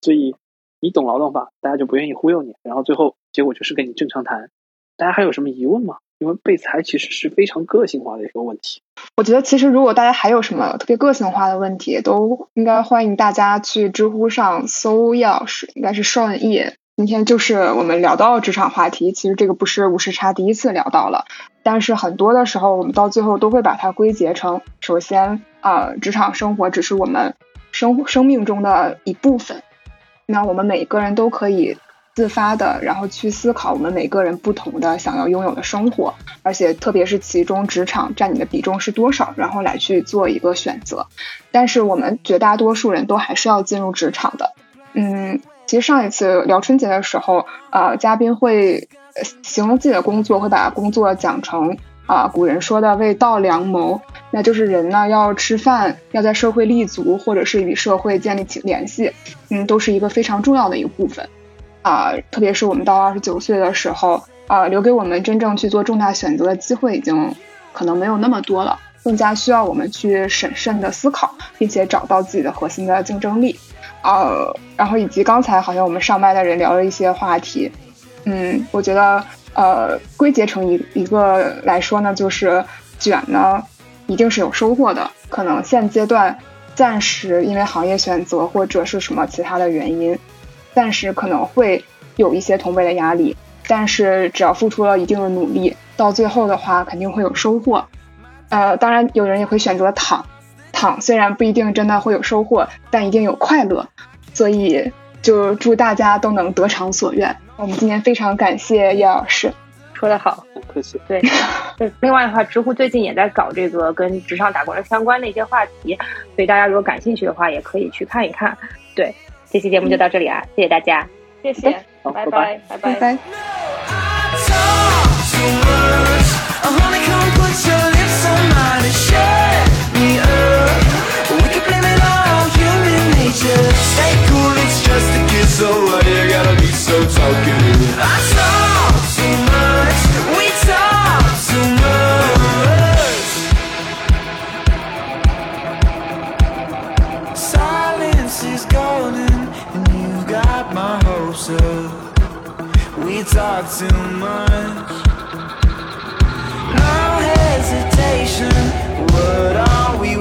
所以你懂劳动法，大家就不愿意忽悠你，然后最后结果就是跟你正常谈。大家还有什么疑问吗？因为被裁其实是非常个性化的一个问题。我觉得其实如果大家还有什么特别个性化的问题，都应该欢迎大家去知乎上搜钥匙，应该是双叶。今天就是我们聊到职场话题，其实这个不是五十差第一次聊到了，但是很多的时候我们到最后都会把它归结成，首先啊，职场生活只是我们生生命中的一部分，那我们每个人都可以自发的，然后去思考我们每个人不同的想要拥有的生活，而且特别是其中职场占你的比重是多少，然后来去做一个选择。但是我们绝大多数人都还是要进入职场的，嗯。其实上一次聊春节的时候，呃，嘉宾会形容自己的工作，会把工作讲成啊，古人说的为道良谋。那就是人呢要吃饭，要在社会立足，或者是与社会建立起联系，嗯，都是一个非常重要的一个部分。啊，特别是我们到二十九岁的时候，啊，留给我们真正去做重大选择的机会已经可能没有那么多了，更加需要我们去审慎的思考，并且找到自己的核心的竞争力。呃，然后以及刚才好像我们上麦的人聊了一些话题，嗯，我觉得呃归结成一一个来说呢，就是卷呢一定是有收获的，可能现阶段暂时因为行业选择或者是什么其他的原因，暂时可能会有一些同辈的压力，但是只要付出了一定的努力，到最后的话肯定会有收获。呃，当然有人也会选择躺。躺虽然不一定真的会有收获，但一定有快乐，所以就祝大家都能得偿所愿。我们今天非常感谢叶老师，说得好，不客气。对，另外的话，知乎最近也在搞这个跟职场打工人相关的一些话题，所以大家如果感兴趣的话，也可以去看一看。对，这期节目就到这里啊，谢谢大家，谢谢，拜拜，拜拜，拜拜。Stay cool, it's just a kiss, so why you gotta be so talkative? I talk too much, talk too much. No hesitation, what are we